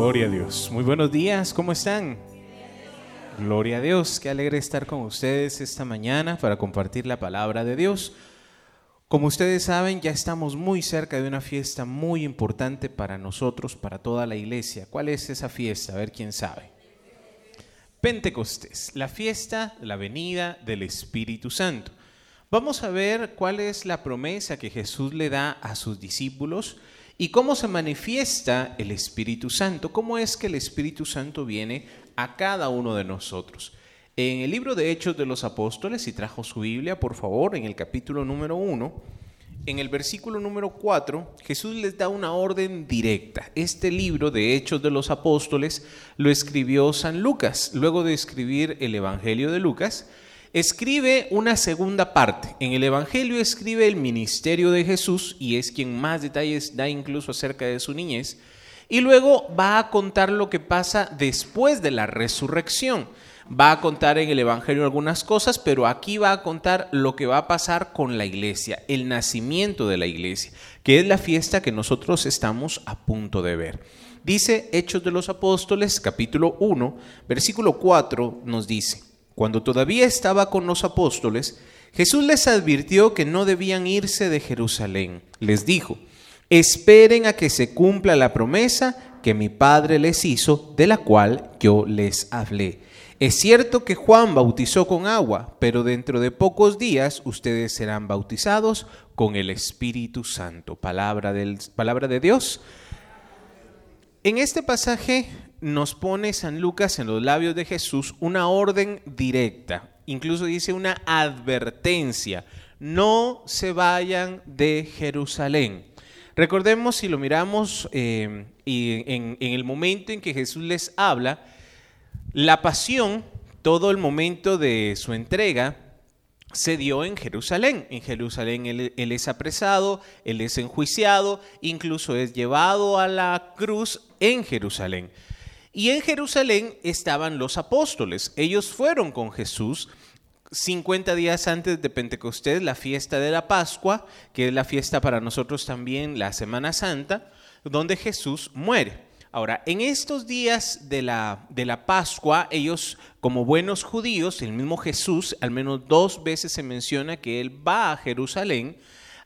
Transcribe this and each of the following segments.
Gloria a Dios. Muy buenos días, ¿cómo están? Gloria a Dios, qué alegre estar con ustedes esta mañana para compartir la palabra de Dios. Como ustedes saben, ya estamos muy cerca de una fiesta muy importante para nosotros, para toda la iglesia. ¿Cuál es esa fiesta? A ver quién sabe. Pentecostés, la fiesta, la venida del Espíritu Santo. Vamos a ver cuál es la promesa que Jesús le da a sus discípulos y cómo se manifiesta el Espíritu Santo, cómo es que el Espíritu Santo viene a cada uno de nosotros. En el libro de Hechos de los Apóstoles, si trajo su Biblia, por favor, en el capítulo número 1, en el versículo número 4, Jesús les da una orden directa. Este libro de Hechos de los Apóstoles lo escribió San Lucas, luego de escribir el Evangelio de Lucas escribe una segunda parte. En el Evangelio escribe el ministerio de Jesús y es quien más detalles da incluso acerca de su niñez. Y luego va a contar lo que pasa después de la resurrección. Va a contar en el Evangelio algunas cosas, pero aquí va a contar lo que va a pasar con la iglesia, el nacimiento de la iglesia, que es la fiesta que nosotros estamos a punto de ver. Dice Hechos de los Apóstoles, capítulo 1, versículo 4, nos dice, cuando todavía estaba con los apóstoles, Jesús les advirtió que no debían irse de Jerusalén. Les dijo, esperen a que se cumpla la promesa que mi Padre les hizo, de la cual yo les hablé. Es cierto que Juan bautizó con agua, pero dentro de pocos días ustedes serán bautizados con el Espíritu Santo. Palabra, palabra de Dios. En este pasaje nos pone San Lucas en los labios de Jesús una orden directa, incluso dice una advertencia, no se vayan de Jerusalén. Recordemos si lo miramos eh, y en, el momento en que Jesús les habla, la pasión, todo el momento de su entrega, se dio en Jerusalén. En Jerusalén él, es apresado, él es enjuiciado, incluso es llevado a la cruz en Jerusalén. Y en Jerusalén estaban los apóstoles. Ellos fueron con Jesús 50 días antes de Pentecostés, la fiesta de la Pascua, que es la fiesta para nosotros también, la Semana Santa, donde Jesús muere. Ahora, en estos días de la, de la Pascua, ellos como buenos judíos, el mismo Jesús, al menos dos veces se menciona que él va a Jerusalén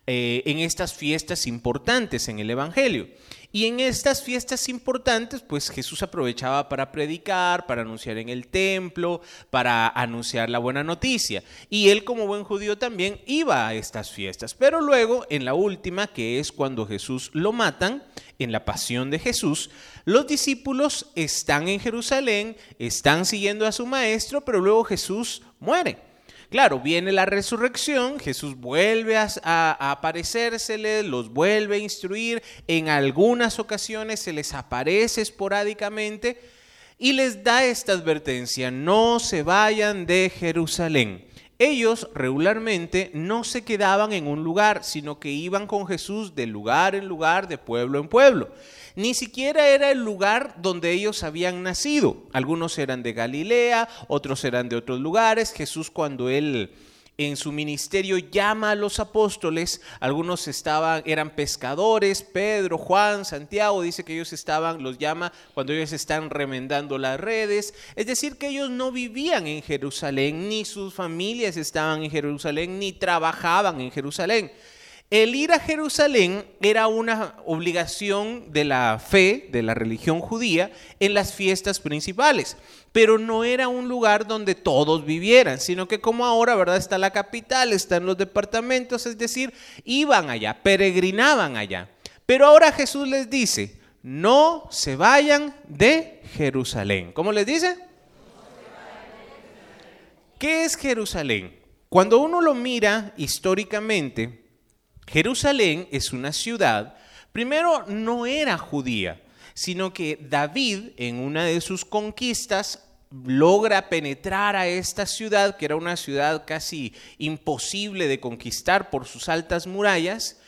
eh, en estas fiestas importantes en el Evangelio. Y en estas fiestas importantes, pues Jesús aprovechaba para predicar, para anunciar en el templo, para anunciar la buena noticia. Y él como buen judío también iba a estas fiestas. Pero luego, en la última, que es cuando Jesús lo matan, en la pasión de Jesús, los discípulos están en Jerusalén, están siguiendo a su maestro, pero luego Jesús muere. Claro, viene la resurrección, Jesús vuelve a, a, los vuelve a instruir, en algunas ocasiones se les aparece esporádicamente y les da esta advertencia, no se vayan de Jerusalén. Ellos regularmente no se quedaban en un lugar, sino que iban con Jesús de lugar en lugar, de pueblo en pueblo. Ni siquiera era el lugar donde ellos habían nacido. Algunos eran de Galilea, otros eran de otros lugares. Jesús cuando él en su ministerio llama a los apóstoles, algunos estaban eran pescadores, Pedro, Juan, Santiago, dice que ellos estaban los llama cuando ellos están remendando las redes, es decir, que ellos no vivían en Jerusalén, ni sus familias estaban en Jerusalén, ni trabajaban en Jerusalén. El ir a Jerusalén era una obligación de la fe, de la religión judía, en las fiestas principales, pero no era un lugar donde todos vivieran, sino que como ahora, ¿verdad? Está la capital, están los departamentos, es decir, iban allá, peregrinaban allá. Pero ahora Jesús les dice, no se vayan de Jerusalén. ¿Cómo les dice? ¿Qué es Jerusalén? Cuando uno lo mira históricamente, Jerusalén es una ciudad, primero no era judía, sino que David en una de sus conquistas logra penetrar a esta ciudad, que era una ciudad casi imposible de conquistar por sus altas murallas.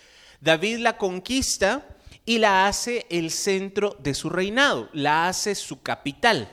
David la conquista y la hace el centro de su reinado, la hace su capital.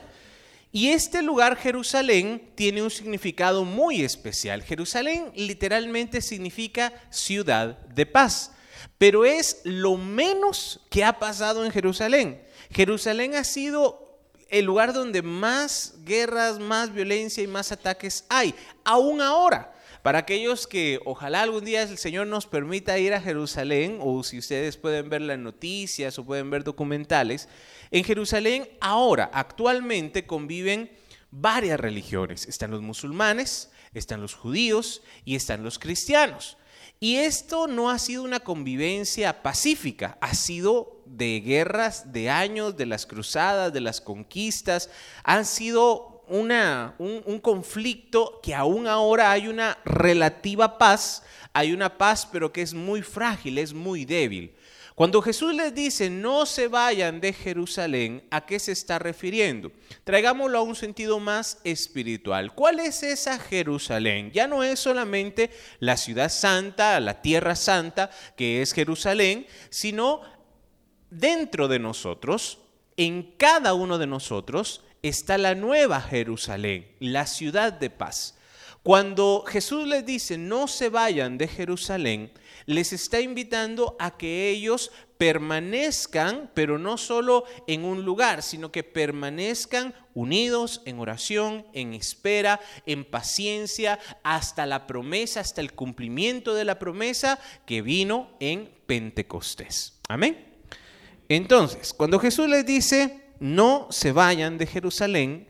Y este lugar, Jerusalén, tiene un significado muy especial. Jerusalén literalmente significa ciudad de paz. pero es lo menos que ha pasado en Jerusalén. Jerusalén ha sido el lugar donde más guerras, más violencia y más ataques hay, aún ahora. Para aquellos que ojalá algún día el Señor nos permita ir a Jerusalén, o si ustedes pueden ver las noticias o pueden ver documentales, en Jerusalén ahora, actualmente conviven varias religiones. Están los musulmanes, están los judíos y están los cristianos. Y esto no ha sido una convivencia pacífica, ha sido de guerras, de años, de las cruzadas, de las conquistas, han sido una, un, un, conflicto que aún ahora hay una relativa paz, hay una paz pero que es muy frágil, es muy débil. Cuando Jesús les dice, no se vayan de Jerusalén, ¿a qué se está refiriendo? Traigámoslo a un sentido más espiritual. ¿Cuál es esa Jerusalén? Ya no es solamente la ciudad santa, la tierra santa, que es Jerusalén, sino dentro de nosotros, en cada uno de nosotros, está la nueva Jerusalén, la ciudad de paz. Cuando Jesús les dice, no se vayan de Jerusalén, les está invitando a que ellos permanezcan, pero no solo en un lugar, sino que permanezcan unidos en oración, en espera, en paciencia, hasta la promesa, hasta el cumplimiento de la promesa que vino en Pentecostés. Amén. Entonces, cuando Jesús les dice, no se vayan de Jerusalén,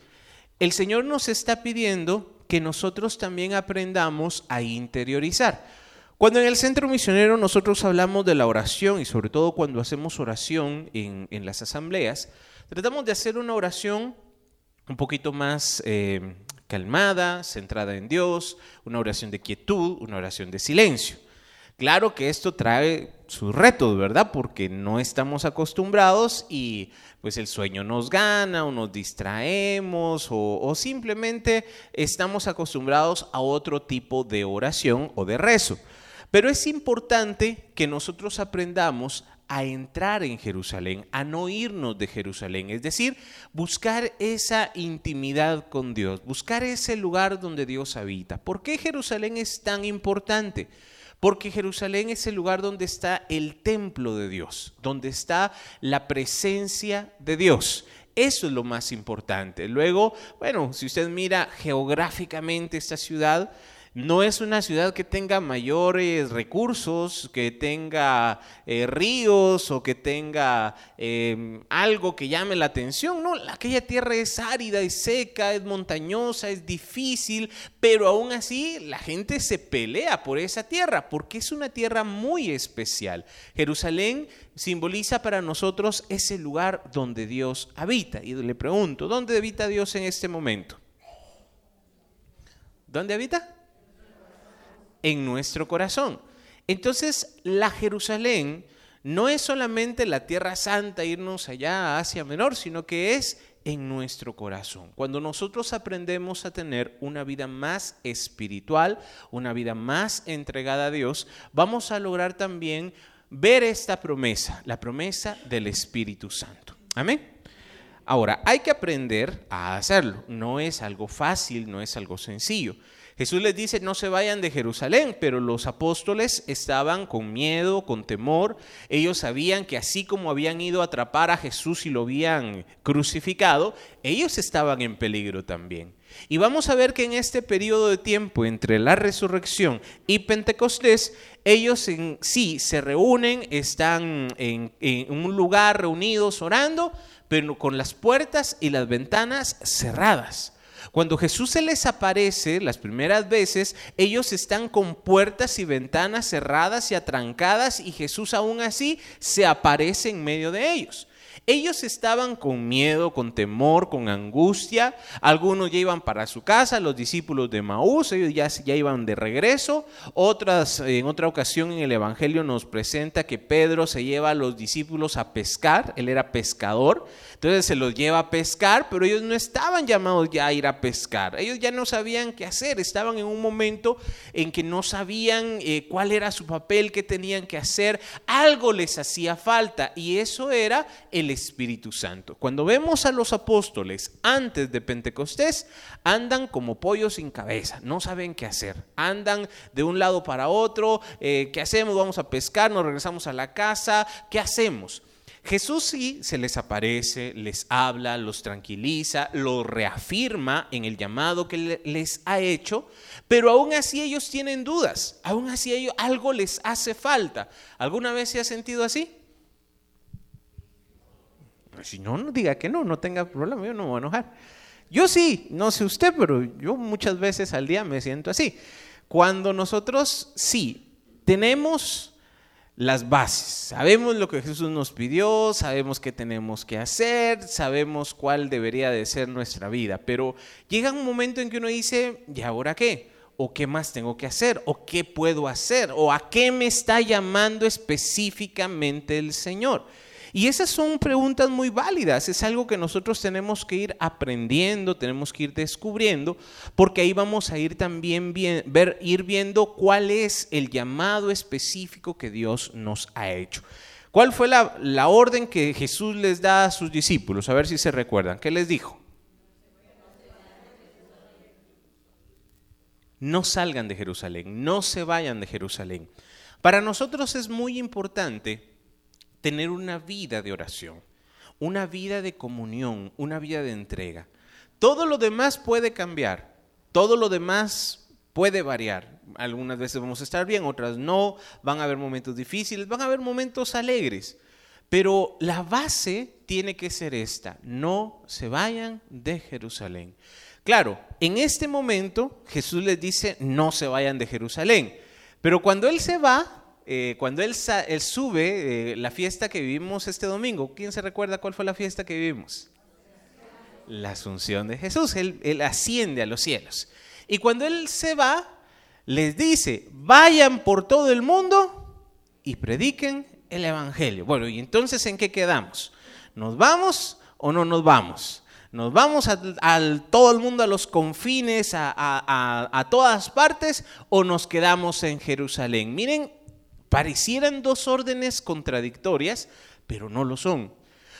el Señor nos está pidiendo que nosotros también aprendamos a interiorizar. Cuando en el centro misionero nosotros hablamos de la oración y sobre todo cuando hacemos oración en, las asambleas, tratamos de hacer una oración un poquito más eh, calmada, centrada en Dios, una oración de quietud, una oración de silencio. Claro que esto trae sus retos, ¿verdad? Porque no estamos acostumbrados y pues el sueño nos gana o nos distraemos o, o simplemente estamos acostumbrados a otro tipo de oración o de rezo. Pero es importante que nosotros aprendamos a entrar en Jerusalén, a no irnos de Jerusalén, es decir, buscar esa intimidad con Dios, buscar ese lugar donde Dios habita. ¿Por qué Jerusalén es tan importante? Porque Jerusalén es el lugar donde está el templo de Dios, donde está la presencia de Dios. Eso es lo más importante. Luego, bueno, si usted mira geográficamente esta ciudad, no es una ciudad que tenga mayores recursos, que tenga eh, ríos o que tenga em, algo que llame la atención. No, aquella tierra es árida, es seca, es montañosa, es difícil, pero aún así la gente se pelea por esa tierra porque es una tierra muy especial. Jerusalén simboliza para nosotros ese lugar donde Dios habita. Y le pregunto, ¿dónde habita Dios en este momento? ¿Dónde habita? En nuestro corazón. Entonces, la Jerusalén no es solamente la tierra santa, irnos allá a Asia Menor, sino que es en nuestro corazón. Cuando nosotros aprendemos a tener una vida más espiritual, una vida más entregada a Dios, vamos a lograr también ver esta promesa, la promesa del Espíritu Santo. Amén. Ahora, hay que aprender a hacerlo. No es algo fácil, no es algo sencillo. Jesús les dice, no se vayan de Jerusalén, pero los apóstoles estaban con miedo, con temor. Ellos sabían que así como habían ido a atrapar a Jesús y lo habían crucificado, ellos estaban en peligro también. Y vamos a ver que en este periodo de tiempo entre la resurrección y Pentecostés, ellos en sí se reúnen, están en, en un lugar reunidos orando, con las puertas y las ventanas cerradas. Cuando Jesús se les aparece las primeras veces, ellos están con puertas y ventanas cerradas y atrancadas y Jesús aún así se aparece en medio de ellos. Ellos estaban con miedo, con temor, con angustia. Algunos ya iban para su casa, los discípulos de Maús, ellos ya, ya iban de regreso. Otras, en otra ocasión en el Evangelio nos presenta que Pedro se lleva a los discípulos a pescar, él era pescador. Entonces se los lleva a pescar, pero ellos no estaban llamados ya a ir a pescar. Ellos ya no sabían qué hacer, estaban en un momento en que no sabían eh, cuál era su papel, qué tenían que hacer. Algo les hacía falta y eso era el Espíritu Santo. Cuando vemos a los apóstoles antes de Pentecostés, andan como pollos sin cabeza, no saben qué hacer, andan de un lado para otro, eh, ¿qué hacemos? Vamos a pescar, nos regresamos a la casa, ¿qué hacemos? Jesús sí se les aparece, les habla, los tranquiliza, los reafirma en el llamado que les ha hecho, pero aún así ellos tienen dudas, aún así ellos, algo les hace falta. ¿Alguna vez se ha sentido así? Si no, no diga que no, no tenga problema, yo no me voy a enojar. Yo sí, no sé usted, pero yo muchas veces al día me siento así. Cuando nosotros sí tenemos las bases. Sabemos lo que Jesús nos pidió, sabemos qué tenemos que hacer, sabemos cuál debería de ser nuestra vida, pero llega un momento en que uno dice, ¿y ahora qué? ¿O qué más tengo que hacer? ¿O qué puedo hacer? ¿O a qué me está llamando específicamente el Señor? Y esas son preguntas muy válidas, es algo que nosotros tenemos que ir aprendiendo, tenemos que ir descubriendo, porque ahí vamos a ir también ver, ir viendo cuál es el llamado específico que Dios nos ha hecho. ¿Cuál fue la orden que Jesús les da a sus discípulos? A ver si se recuerdan. ¿Qué les dijo? No salgan de Jerusalén, no se vayan de Jerusalén. Para nosotros es muy importante tener una vida de oración, una vida de comunión, una vida de entrega. Todo lo demás puede cambiar, todo lo demás puede variar. Algunas veces vamos a estar bien, otras no, van a haber momentos difíciles, van a haber momentos alegres. Pero la base tiene que ser esta, no se vayan de Jerusalén. Claro, en este momento Jesús les dice, no se vayan de Jerusalén. Pero cuando Él se va, eh, cuando él, sube, eh, la fiesta que vivimos este domingo, ¿quién se recuerda cuál fue la fiesta que vivimos? La asunción de Jesús, él, él asciende a los cielos. Y cuando él se va, les dice, vayan por todo el mundo y prediquen el Evangelio. Bueno, ¿y entonces en qué quedamos? ¿Nos vamos o no nos vamos? ¿Nos vamos a, todo el mundo, a los confines, a, a, todas partes, o nos quedamos en Jerusalén? Miren Parecieran dos órdenes contradictorias, pero no lo son.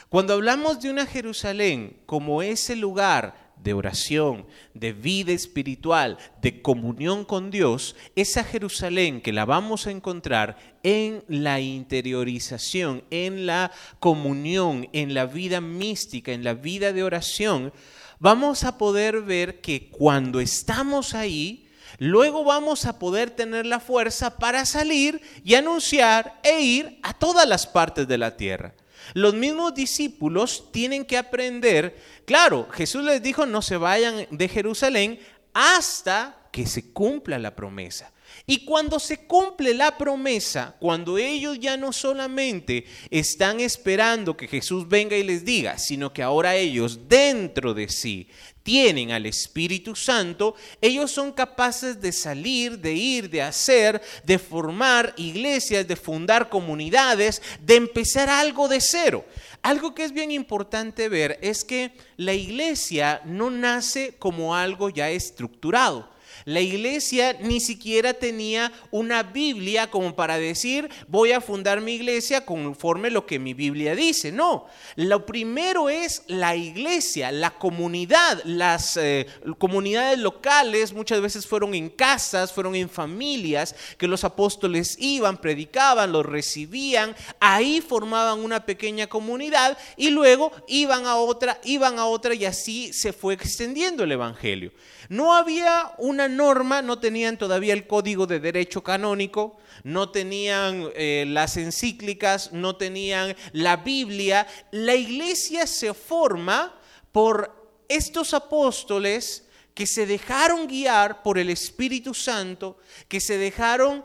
Cuando hablamos de una Jerusalén como ese lugar de oración, de vida espiritual, de comunión con Dios, esa Jerusalén que la vamos a encontrar en la interiorización, en la comunión, en la vida mística, en la vida de oración, vamos a poder ver que cuando estamos ahí, luego vamos a poder tener la fuerza para salir y anunciar e ir a todas las partes de la tierra. Los mismos discípulos tienen que aprender, claro, Jesús les dijo no se vayan de Jerusalén hasta que se cumpla la promesa. Y cuando se cumple la promesa, cuando ellos ya no solamente están esperando que Jesús venga y les diga, sino que ahora ellos dentro de sí tienen al Espíritu Santo, ellos son capaces de salir, de ir, de hacer, de formar iglesias, de fundar comunidades, de empezar algo de cero. Algo que es bien importante ver es que la iglesia no nace como algo ya estructurado. La iglesia ni siquiera tenía una Biblia como para decir, voy a fundar mi iglesia conforme lo que mi Biblia dice. No, lo primero es la iglesia, la comunidad, las eh, comunidades locales muchas veces fueron en casas, fueron en familias, que los apóstoles iban, predicaban, los recibían, ahí formaban una pequeña comunidad y luego iban a otra, iban a otra y así se fue extendiendo el Evangelio. No había una norma, no tenían todavía el código de derecho canónico, no tenían eh, las encíclicas, no tenían la Biblia. La iglesia se forma por estos apóstoles que se dejaron guiar por el Espíritu Santo, que se dejaron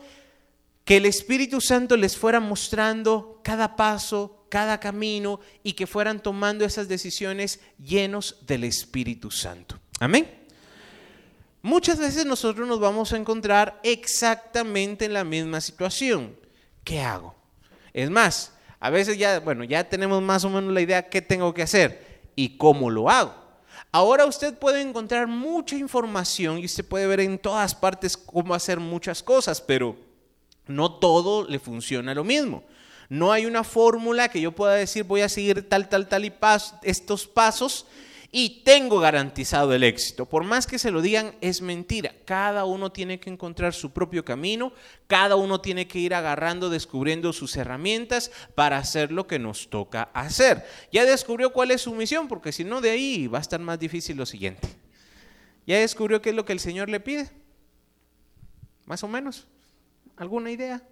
que el Espíritu Santo les fuera mostrando cada paso, cada camino y que fueran tomando esas decisiones llenos del Espíritu Santo. Amén. Muchas veces nosotros nos vamos a encontrar exactamente en la misma situación. ¿Qué hago? Es más, a veces ya, bueno, ya tenemos más o menos la idea qué tengo que hacer y cómo lo hago. Ahora usted puede encontrar mucha información y usted puede ver en todas partes cómo hacer muchas cosas, pero no todo le funciona lo mismo. No hay una fórmula que yo pueda decir voy a seguir tal, tal, tal y estos pasos y tengo garantizado el éxito. Por más que se lo digan, es mentira. Cada uno tiene que encontrar su propio camino, cada uno tiene que ir agarrando, descubriendo sus herramientas para hacer lo que nos toca hacer. Ya descubrió cuál es su misión, porque si no, de ahí va a estar más difícil lo siguiente. Ya descubrió qué es lo que el Señor le pide. Más o menos. ¿Alguna idea?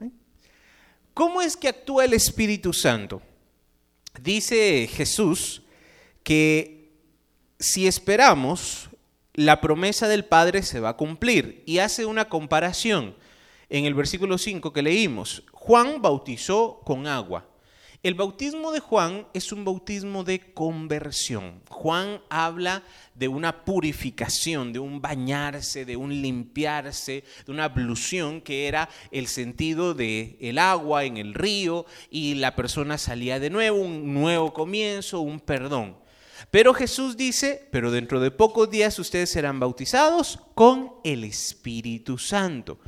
¿Eh? ¿Cómo es que actúa el Espíritu Santo? Dice Jesús que si esperamos, la promesa del Padre se va a cumplir. Y hace una comparación en el versículo 5 que leímos. Juan bautizó con agua. El bautismo de Juan es un bautismo de conversión. Juan habla de una purificación, de un bañarse, de un limpiarse, de una ablución que era el sentido de el agua en el río y la persona salía de nuevo, un nuevo comienzo, un perdón. Pero Jesús dice, pero dentro de pocos días ustedes serán bautizados con el Espíritu Santo.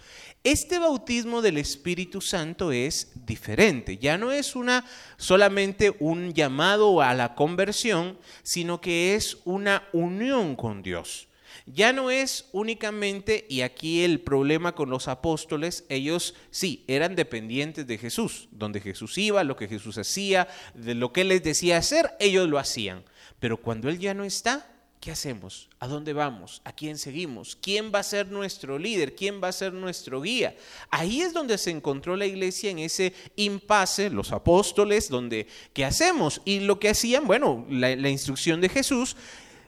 Este bautismo del Espíritu Santo es diferente, ya no es una solamente un llamado a la conversión, sino que es una unión con Dios. Ya no es únicamente, y aquí el problema con los apóstoles, ellos sí, eran dependientes de Jesús, donde Jesús iba, lo que Jesús hacía, de lo que les decía hacer, ellos lo hacían. Pero cuando Él ya no está, ¿qué hacemos? ¿A dónde vamos? ¿A quién seguimos? ¿Quién va a ser nuestro líder? ¿Quién va a ser nuestro guía? Ahí es donde se encontró la iglesia en ese impasse, los apóstoles, donde ¿qué hacemos? Y lo que hacían, bueno, la, instrucción de Jesús,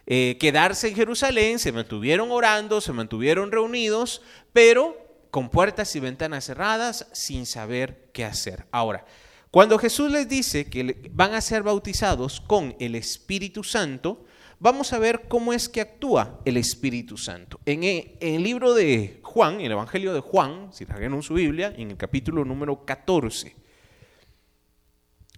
eh, quedarse en Jerusalén, se mantuvieron orando, se mantuvieron reunidos, pero con puertas y ventanas cerradas, sin saber qué hacer. Ahora, cuando Jesús les dice que van a ser bautizados con el Espíritu Santo, vamos a ver cómo es que actúa el Espíritu Santo. En e, el, libro de Juan, el Evangelio de Juan, si en su Biblia, en el capítulo número 14,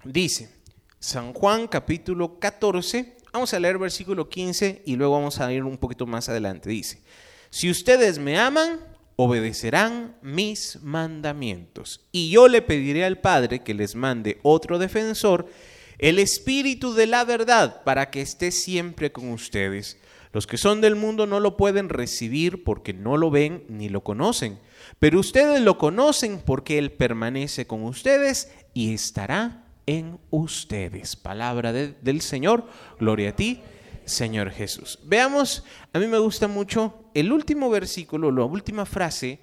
dice, San Juan capítulo 14, vamos a leer versículo 15 y luego vamos a ir un poquito más adelante. Dice, si ustedes me aman, obedecerán mis mandamientos. Y yo le pediré al Padre que les mande otro defensor, el Espíritu de la verdad, para que esté siempre con ustedes. Los que son del mundo no lo pueden recibir porque no lo ven ni lo conocen, pero ustedes lo conocen porque Él permanece con ustedes y estará en ustedes. Palabra del Señor, gloria a ti, Señor Jesús. Veamos, a mí me gusta mucho el último versículo, la última frase,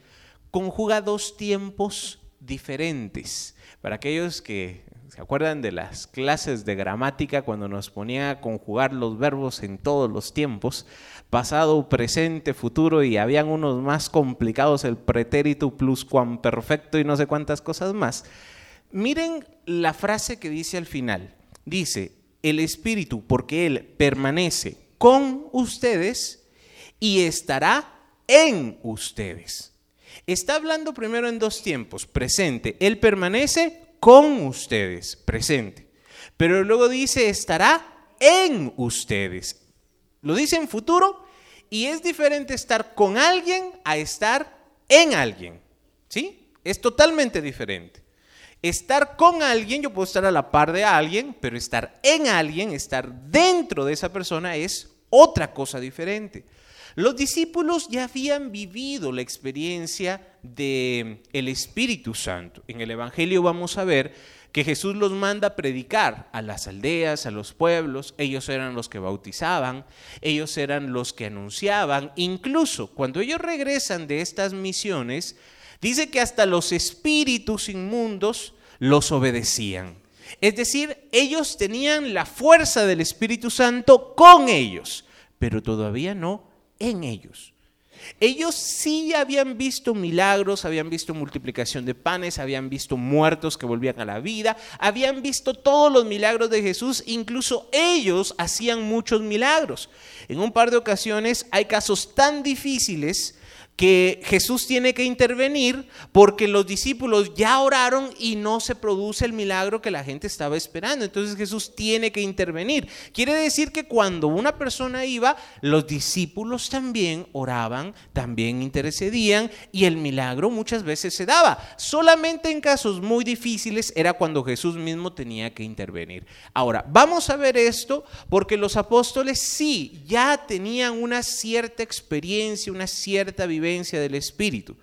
conjuga dos tiempos diferentes. Para aquellos que se acuerdan de las clases de gramática cuando nos ponía a conjugar los verbos en todos los tiempos, pasado, presente, futuro, y habían unos más complicados, el pretérito plus perfecto y no sé cuántas cosas más. Miren la frase que dice al final. Dice, el Espíritu, porque Él permanece con ustedes y estará en ustedes. Está hablando primero en dos tiempos, presente. Él permanece con ustedes, presente. Pero luego dice, estará en ustedes. Lo dice en futuro y es diferente estar con alguien a estar en alguien. ¿Sí? Es totalmente diferente. Estar con alguien, yo puedo estar a la par de alguien, pero estar en alguien, estar dentro de esa persona es otra cosa diferente. Los discípulos ya habían vivido la experiencia del el Espíritu Santo. En el Evangelio vamos a ver que Jesús los manda a predicar a las aldeas, a los pueblos, ellos eran los que bautizaban, ellos eran los que anunciaban, incluso cuando ellos regresan de estas misiones, Dice que hasta los espíritus inmundos los obedecían. Es decir, ellos tenían la fuerza del Espíritu Santo con ellos, pero todavía no en ellos. Ellos sí habían visto milagros, habían visto multiplicación de panes, habían visto muertos que volvían a la vida, habían visto todos los milagros de Jesús, incluso ellos hacían muchos milagros. En un par de ocasiones hay casos tan difíciles que Jesús tiene que intervenir porque los discípulos ya oraron y no se produce el milagro que la gente estaba esperando. Entonces Jesús tiene que intervenir. Quiere decir que cuando una persona iba, los discípulos también oraban, también intercedían y el milagro muchas veces se daba. Solamente en casos muy difíciles era cuando Jesús mismo tenía que intervenir. Ahora, vamos a ver esto porque los apóstoles sí ya tenían una cierta experiencia, una cierta vivencia del Espíritu.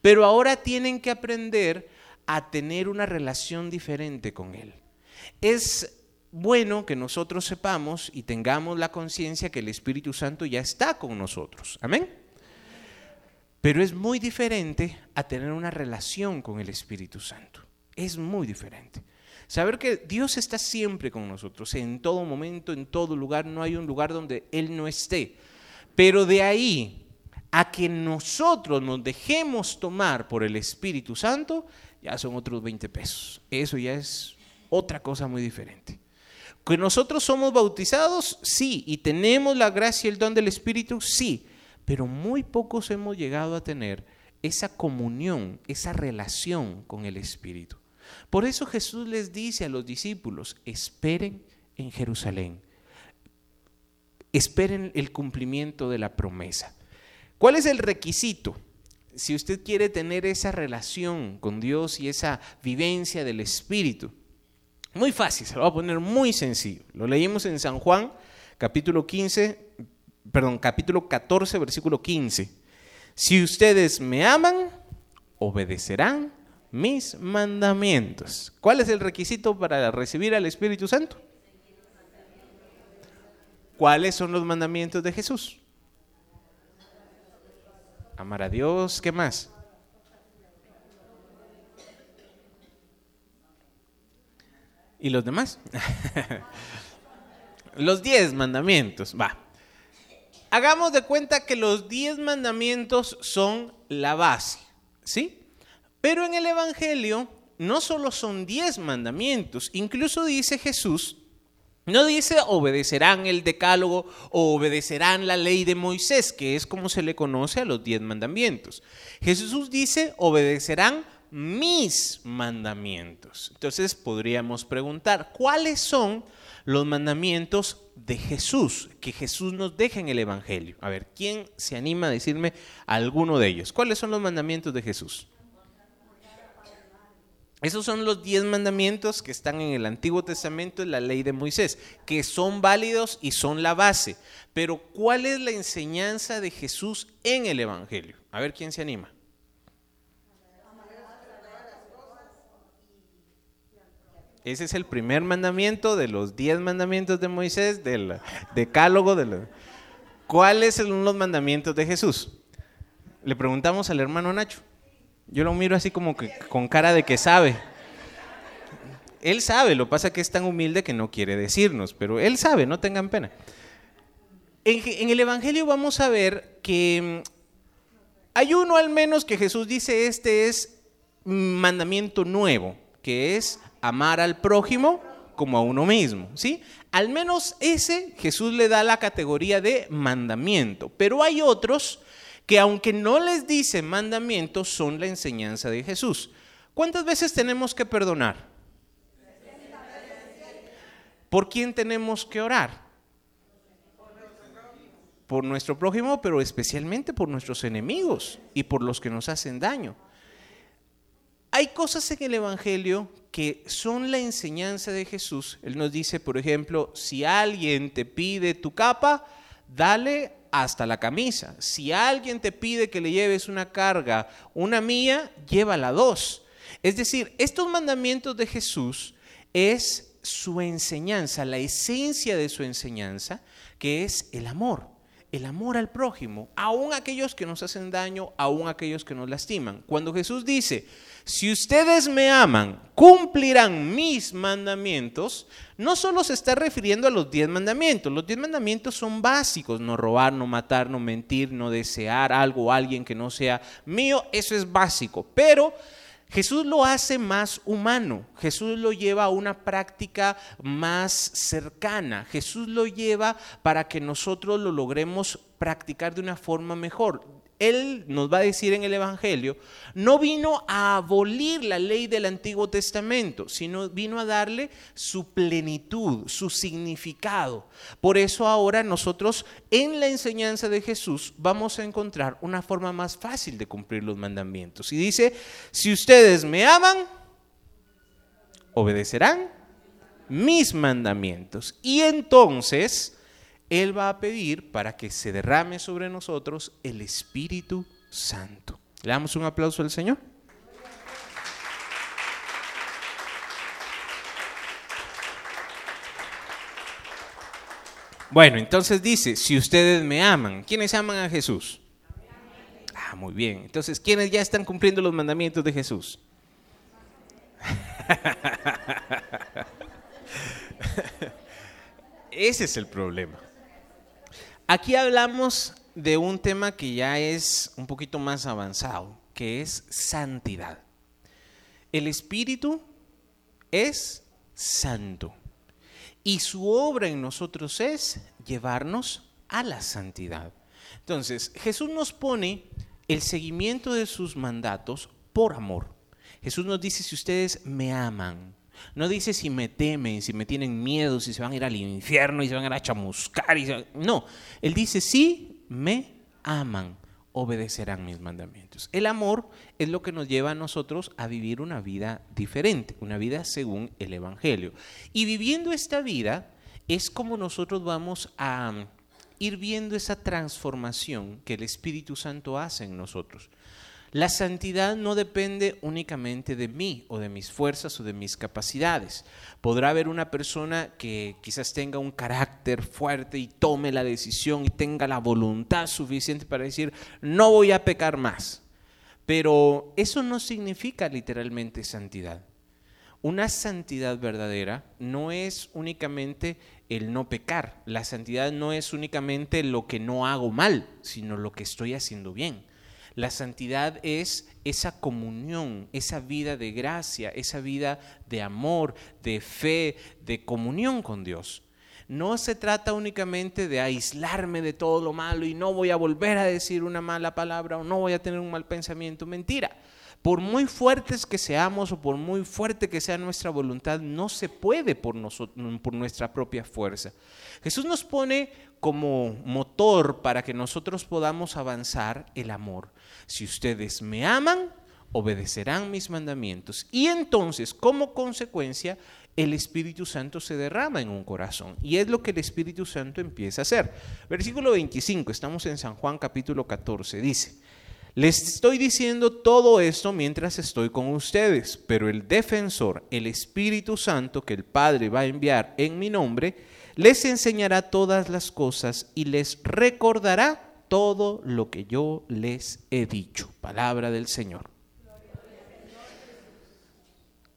Pero ahora tienen que aprender a tener una relación diferente con Él. Es bueno que nosotros sepamos y tengamos la conciencia que el Espíritu Santo ya está con nosotros. Amén. Pero es muy diferente a tener una relación con el Espíritu Santo. Es muy diferente. Saber que Dios está siempre con nosotros, en todo momento, en todo lugar, no hay un lugar donde Él no esté. Pero de ahí a que nosotros nos dejemos tomar por el Espíritu Santo, ya son otros 20 pesos. Eso ya es otra cosa muy diferente. Que nosotros somos bautizados, sí, y tenemos la gracia y el don del Espíritu, sí, pero muy pocos hemos llegado a tener esa comunión, esa relación con el Espíritu. Por eso Jesús les dice a los discípulos, esperen en Jerusalén, esperen el cumplimiento de la promesa. ¿Cuál es el requisito? Si usted quiere tener esa relación con Dios y esa vivencia del Espíritu. Muy fácil, se lo voy a poner muy sencillo. Lo leímos en San Juan, capítulo 15, perdón, capítulo 14, versículo 15. Si ustedes me aman, obedecerán mis mandamientos. ¿Cuál es el requisito para recibir al Espíritu Santo? ¿Cuáles son los mandamientos de Jesús? Amar a Dios, ¿qué más? ¿Y los demás? los diez mandamientos, va. Hagamos de cuenta que los diez mandamientos son la base, ¿sí? Pero en el Evangelio no solo son diez mandamientos, incluso dice Jesús no dice obedecerán el decálogo o obedecerán la ley de Moisés, que es como se le conoce a los diez mandamientos. Jesús dice obedecerán mis mandamientos. Entonces podríamos preguntar, ¿cuáles son los mandamientos de Jesús que Jesús nos deja en el Evangelio? A ver, ¿quién se anima a decirme alguno de ellos? ¿Cuáles son los mandamientos de Jesús? Esos son los diez mandamientos que están en el Antiguo Testamento, en la ley de Moisés, que son válidos y son la base. Pero ¿cuál es la enseñanza de Jesús en el Evangelio? A ver quién se anima. Ese es el primer mandamiento de los diez mandamientos de Moisés, del decálogo. De ¿Cuáles son los mandamientos de Jesús? Le preguntamos al hermano Nacho. Yo lo miro así como que con cara de que sabe. Él sabe, lo pasa que es tan humilde que no quiere decirnos, pero él sabe, no tengan pena. En, el Evangelio vamos a ver que mm, hay uno al menos que Jesús dice, este es mandamiento nuevo, que es amar al prójimo como a uno mismo, ¿sí? Al menos ese Jesús le da la categoría de mandamiento, pero hay otros que aunque no les dice mandamientos, son la enseñanza de Jesús. ¿Cuántas veces tenemos que perdonar? ¿Por quién tenemos que orar? Por nuestro prójimo, pero especialmente por nuestros enemigos y por los que nos hacen daño. Hay cosas en el Evangelio que son la enseñanza de Jesús. Él nos dice, por ejemplo, si alguien te pide tu capa, dale hasta la camisa. Si alguien te pide que le lleves una carga, una mía, llévala dos. Es decir, estos mandamientos de Jesús es su enseñanza, la esencia de su enseñanza, que es el amor, el amor al prójimo, aun aquellos que nos hacen daño, aun aquellos que nos lastiman. Cuando Jesús dice, si ustedes me aman, cumplirán mis mandamientos, no solo se está refiriendo a los diez mandamientos, los diez mandamientos son básicos, no robar, no matar, no mentir, no desear algo o alguien que no sea mío, eso es básico, pero Jesús lo hace más humano, Jesús lo lleva a una práctica más cercana, Jesús lo lleva para que nosotros lo logremos practicar de una forma mejor. Él nos va a decir en el Evangelio, no vino a abolir la ley del Antiguo Testamento, sino vino a darle su plenitud, su significado. Por eso ahora nosotros en la enseñanza de Jesús vamos a encontrar una forma más fácil de cumplir los mandamientos. Y dice, si ustedes me aman, obedecerán mis mandamientos. Y entonces Él va a pedir para que se derrame sobre nosotros el Espíritu Santo. Le damos un aplauso al Señor. Bueno, entonces dice, si ustedes me aman, ¿quiénes aman a Jesús? Ah, muy bien. Entonces, ¿quiénes ya están cumpliendo los mandamientos de Jesús? Ese es el problema. Aquí hablamos de un tema que ya es un poquito más avanzado, que es santidad. El Espíritu es santo y su obra en nosotros es llevarnos a la santidad. Entonces, Jesús nos pone el seguimiento de sus mandatos por amor. Jesús nos dice, si ustedes me aman, no dice si me temen, si me tienen miedo, si se van a ir al infierno y se van a ir a chamuscar. No, Él dice, si me aman, obedecerán mis mandamientos. El amor es lo que nos lleva a nosotros a vivir una vida diferente, una vida según el Evangelio. Y viviendo esta vida es como nosotros vamos a ir viendo esa transformación que el Espíritu Santo hace en nosotros. La santidad no depende únicamente de mí o de mis fuerzas o de mis capacidades. Podrá haber una persona que quizás tenga un carácter fuerte y tome la decisión y tenga la voluntad suficiente para decir, no voy a pecar más. Pero eso no significa literalmente santidad. Una santidad verdadera no es únicamente el no pecar. La santidad no es únicamente lo que no hago mal, sino lo que estoy haciendo bien. La santidad es esa comunión, esa vida de gracia, esa vida de amor, de fe, de comunión con Dios. No se trata únicamente de aislarme de todo lo malo y no voy a volver a decir una mala palabra o no voy a tener un mal pensamiento. Mentira. Por muy fuertes que seamos o por muy fuerte que sea nuestra voluntad, no se puede por, nuestra propia fuerza. Jesús nos pone como motor para que nosotros podamos avanzar el amor. Si ustedes me aman, obedecerán mis mandamientos. Y entonces, como consecuencia, el Espíritu Santo se derrama en un corazón. Y es lo que el Espíritu Santo empieza a hacer. Versículo 25, estamos en San Juan capítulo 14, dice, les estoy diciendo todo esto mientras estoy con ustedes, pero el defensor, el Espíritu Santo que el Padre va a enviar en mi nombre, les enseñará todas las cosas y les recordará todo lo que yo les he dicho. Palabra del Señor.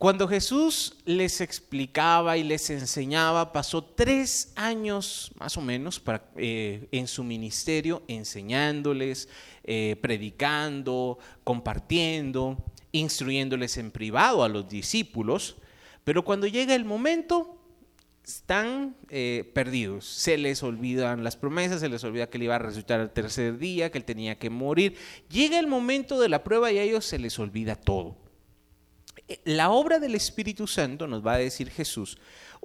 Cuando Jesús les explicaba y les enseñaba, pasó tres años más o menos eh, en su ministerio enseñándoles, eh, predicando, compartiendo, instruyéndoles en privado a los discípulos, pero cuando llega el momento, están eh, perdidos. Se les olvidan las promesas, se les olvida que él iba a resucitar el tercer día, que él tenía que morir. Llega el momento de la prueba y a ellos se les olvida todo. La obra del Espíritu Santo, nos va a decir Jesús,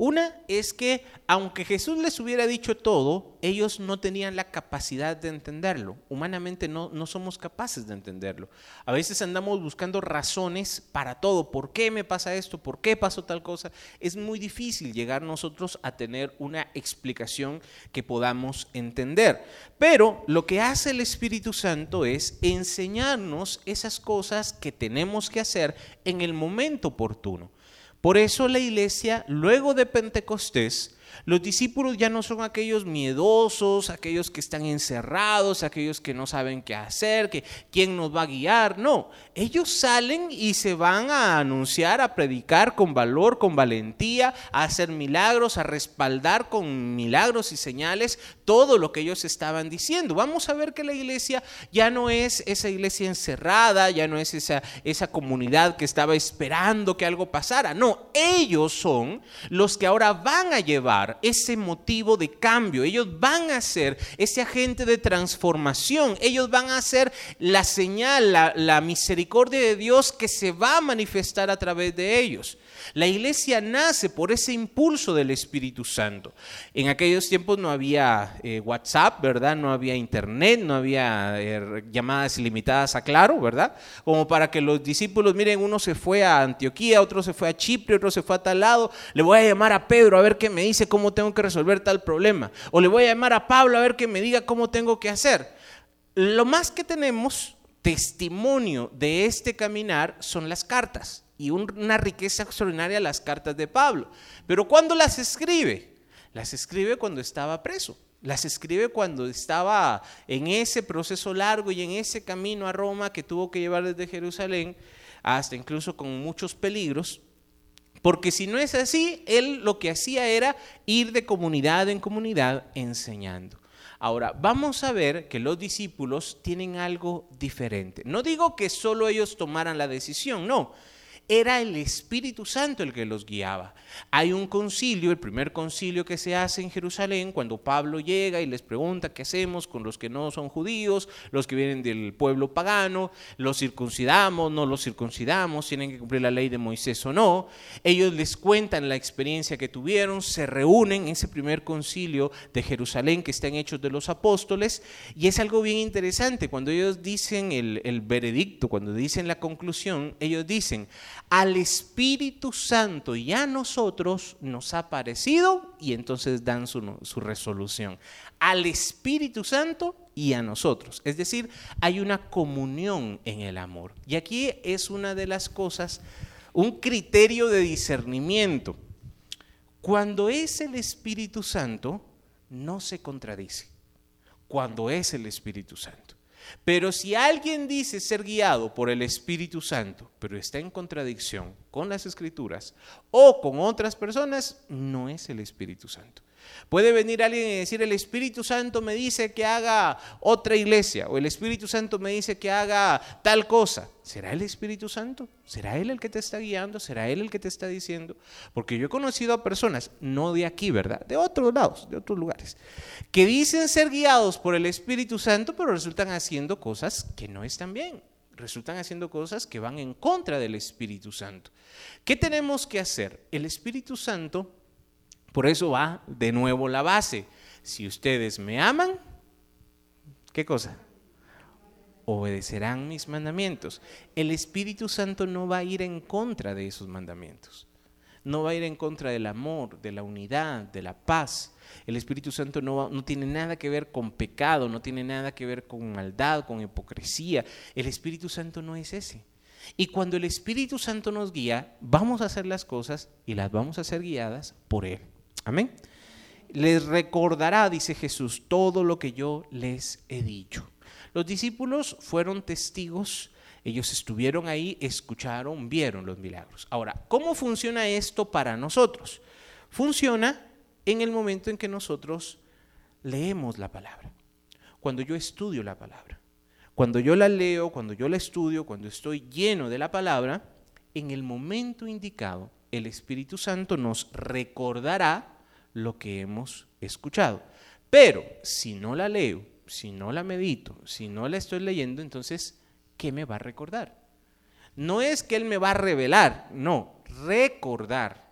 una es que aunque Jesús les hubiera dicho todo, ellos no tenían la capacidad de entenderlo. Humanamente no, no somos capaces de entenderlo. A veces andamos buscando razones para todo. ¿Por qué me pasa esto? ¿Por qué pasó tal cosa? Es muy difícil llegar nosotros a tener una explicación que podamos entender. Pero lo que hace el Espíritu Santo es enseñarnos esas cosas que tenemos que hacer en el momento oportuno. Por eso la iglesia, luego de Pentecostés, los discípulos ya no son aquellos miedosos, aquellos que están encerrados, aquellos que no saben qué hacer, que quién nos va a guiar. No, ellos salen y se van a anunciar, a predicar con valor, con valentía, a hacer milagros, a respaldar con milagros y señales todo lo que ellos estaban diciendo. Vamos a ver que la iglesia ya no es esa iglesia encerrada, ya no es esa, esa comunidad que estaba esperando que algo pasara. No, ellos son los que ahora van a llevar ese motivo de cambio. Ellos van a ser ese agente de transformación. Ellos van a ser la señal, la misericordia de Dios que se va a manifestar a través de ellos. La iglesia nace por ese impulso del Espíritu Santo. En aquellos tiempos no había eh, WhatsApp, ¿verdad? No había internet, no había eh, llamadas ilimitadas a Claro, ¿verdad? Como para que los discípulos, miren, uno se fue a Antioquía, otro se fue a Chipre, otro se fue a tal lado. Le voy a llamar a Pedro a ver qué me dice cómo tengo que resolver tal problema. O le voy a llamar a Pablo a ver qué me diga cómo tengo que hacer. Lo más que tenemos testimonio de este caminar son las cartas y una riqueza extraordinaria las cartas de Pablo. Pero ¿cuándo las escribe? Las escribe cuando estaba preso. Las escribe cuando estaba en ese proceso largo y en ese camino a Roma que tuvo que llevar desde Jerusalén, hasta incluso con muchos peligros. Porque si no es así, él lo que hacía era ir de comunidad en comunidad enseñando. Ahora, vamos a ver que los discípulos tienen algo diferente. No digo que solo ellos tomaran la decisión, no era el Espíritu Santo el que los guiaba. Hay un concilio, el primer concilio que se hace en Jerusalén, cuando Pablo llega y les pregunta qué hacemos con los que no son judíos, los que vienen del pueblo pagano, los circuncidamos, no los circuncidamos, tienen que cumplir la ley de Moisés o no. Ellos les cuentan la experiencia que tuvieron, se reúnen en ese primer concilio de Jerusalén que está en Hechos de los Apóstoles, y es algo bien interesante, cuando ellos dicen el, el veredicto, cuando dicen la conclusión, ellos dicen, al Espíritu Santo y a nosotros nos ha parecido y entonces dan su, resolución. Al Espíritu Santo y a nosotros. Es decir, hay una comunión en el amor. Y aquí es una de las cosas, un criterio de discernimiento. Cuando es el Espíritu Santo, no se contradice. Cuando es el Espíritu Santo. Pero si alguien dice ser guiado por el Espíritu Santo, pero está en contradicción con las Escrituras o con otras personas, no es el Espíritu Santo. Puede venir alguien y decir, el Espíritu Santo me dice que haga otra iglesia, o el Espíritu Santo me dice que haga tal cosa. ¿Será el Espíritu Santo? ¿Será Él el que te está guiando? ¿Será Él el que te está diciendo? Porque yo he conocido a personas, no de aquí, ¿verdad? De otros lados, de otros lugares, que dicen ser guiados por el Espíritu Santo, pero resultan haciendo cosas que no están bien. Resultan haciendo cosas que van en contra del Espíritu Santo. ¿Qué tenemos que hacer? El Espíritu Santo por eso va de nuevo la base. Si ustedes me aman, ¿qué cosa? Obedecerán mis mandamientos. El Espíritu Santo no va a ir en contra de esos mandamientos. No va a ir en contra del amor, de la unidad, de la paz. El Espíritu Santo no, no tiene nada que ver con pecado, no tiene nada que ver con maldad, con hipocresía. El Espíritu Santo no es ese. Y cuando el Espíritu Santo nos guía, vamos a hacer las cosas y las vamos a hacer guiadas por Él. Amén. Les recordará, dice Jesús, todo lo que yo les he dicho. Los discípulos fueron testigos, ellos estuvieron ahí, escucharon, vieron los milagros. Ahora, ¿cómo funciona esto para nosotros? Funciona en el momento en que nosotros leemos la palabra, cuando yo estudio la palabra. Cuando yo la leo, cuando yo la estudio, cuando estoy lleno de la palabra, en el momento indicado el Espíritu Santo nos recordará lo que hemos escuchado. Pero si no la leo, si no la medito, si no la estoy leyendo, entonces, ¿qué me va a recordar? No es que Él me va a revelar, no, recordar.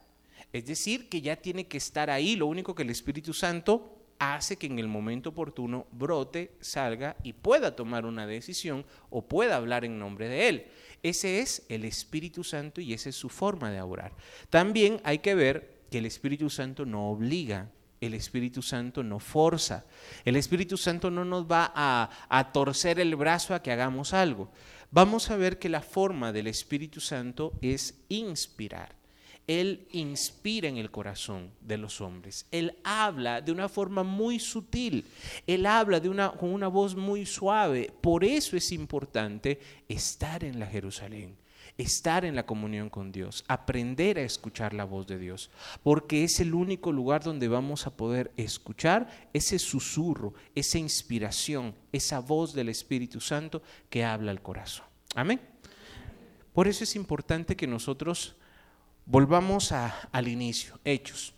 Es decir, que ya tiene que estar ahí, lo único que el Espíritu Santo hace que en el momento oportuno brote, salga y pueda tomar una decisión o pueda hablar en nombre de Él. Ese es el Espíritu Santo y esa es su forma de orar. También hay que ver que el Espíritu Santo no obliga, el Espíritu Santo no forza, el Espíritu Santo no nos va a, a torcer el brazo a que hagamos algo. Vamos a ver que la forma del Espíritu Santo es inspirar. Él inspira en el corazón de los hombres. Él habla de una forma muy sutil. Él habla con una voz muy suave. Por eso es importante estar en la Jerusalén, estar en la comunión con Dios, aprender a escuchar la voz de Dios, porque es el único lugar donde vamos a poder escuchar ese susurro, esa inspiración, esa voz del Espíritu Santo que habla al corazón. Amén. Por eso es importante que nosotros Volvamos al inicio, Hechos.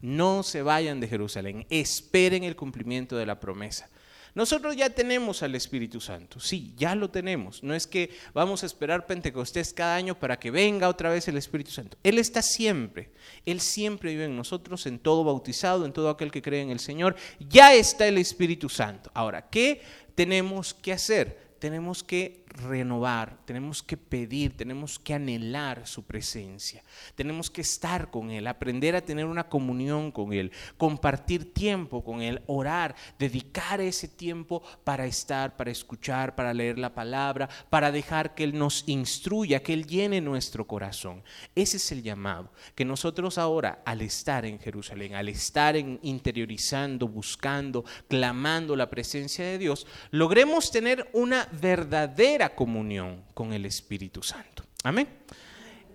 No se vayan de Jerusalén, esperen el cumplimiento de la promesa. Nosotros ya tenemos al Espíritu Santo, sí, ya lo tenemos. No es que vamos a esperar Pentecostés cada año para que venga otra vez el Espíritu Santo. Él está siempre, Él siempre vive en nosotros, en todo bautizado, en todo aquel que cree en el Señor. Ya está el Espíritu Santo. Ahora, ¿qué tenemos que hacer? Tenemos que renovar, tenemos que pedir, tenemos que anhelar su presencia, tenemos que estar con Él, aprender a tener una comunión con Él, compartir tiempo con Él, orar, dedicar ese tiempo para estar, para escuchar, para leer la palabra, para dejar que Él nos instruya, que Él llene nuestro corazón. Ese es el llamado, que nosotros ahora al estar en Jerusalén, al estar en, interiorizando, buscando, clamando la presencia de Dios, logremos tener una verdadera comunión con el Espíritu Santo. Amén.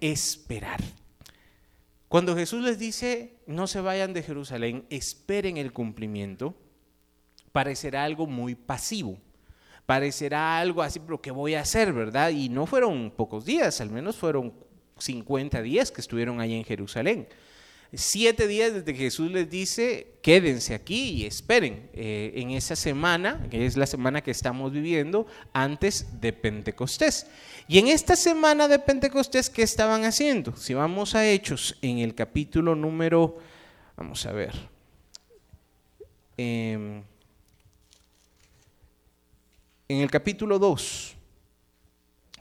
Esperar. Cuando Jesús les dice, no se vayan de Jerusalén, esperen el cumplimiento, parecerá algo muy pasivo. Parecerá algo así, pero ¿qué voy a hacer, verdad? Y no fueron pocos días, al menos fueron 50 días que estuvieron ahí en Jerusalén siete días desde que Jesús les dice, quédense aquí y esperen eh, en esa semana, que es la semana que estamos viviendo, antes de Pentecostés. Y en esta semana de Pentecostés, ¿qué estaban haciendo? Si vamos a Hechos, en el capítulo número, vamos a ver, em, en el capítulo 2,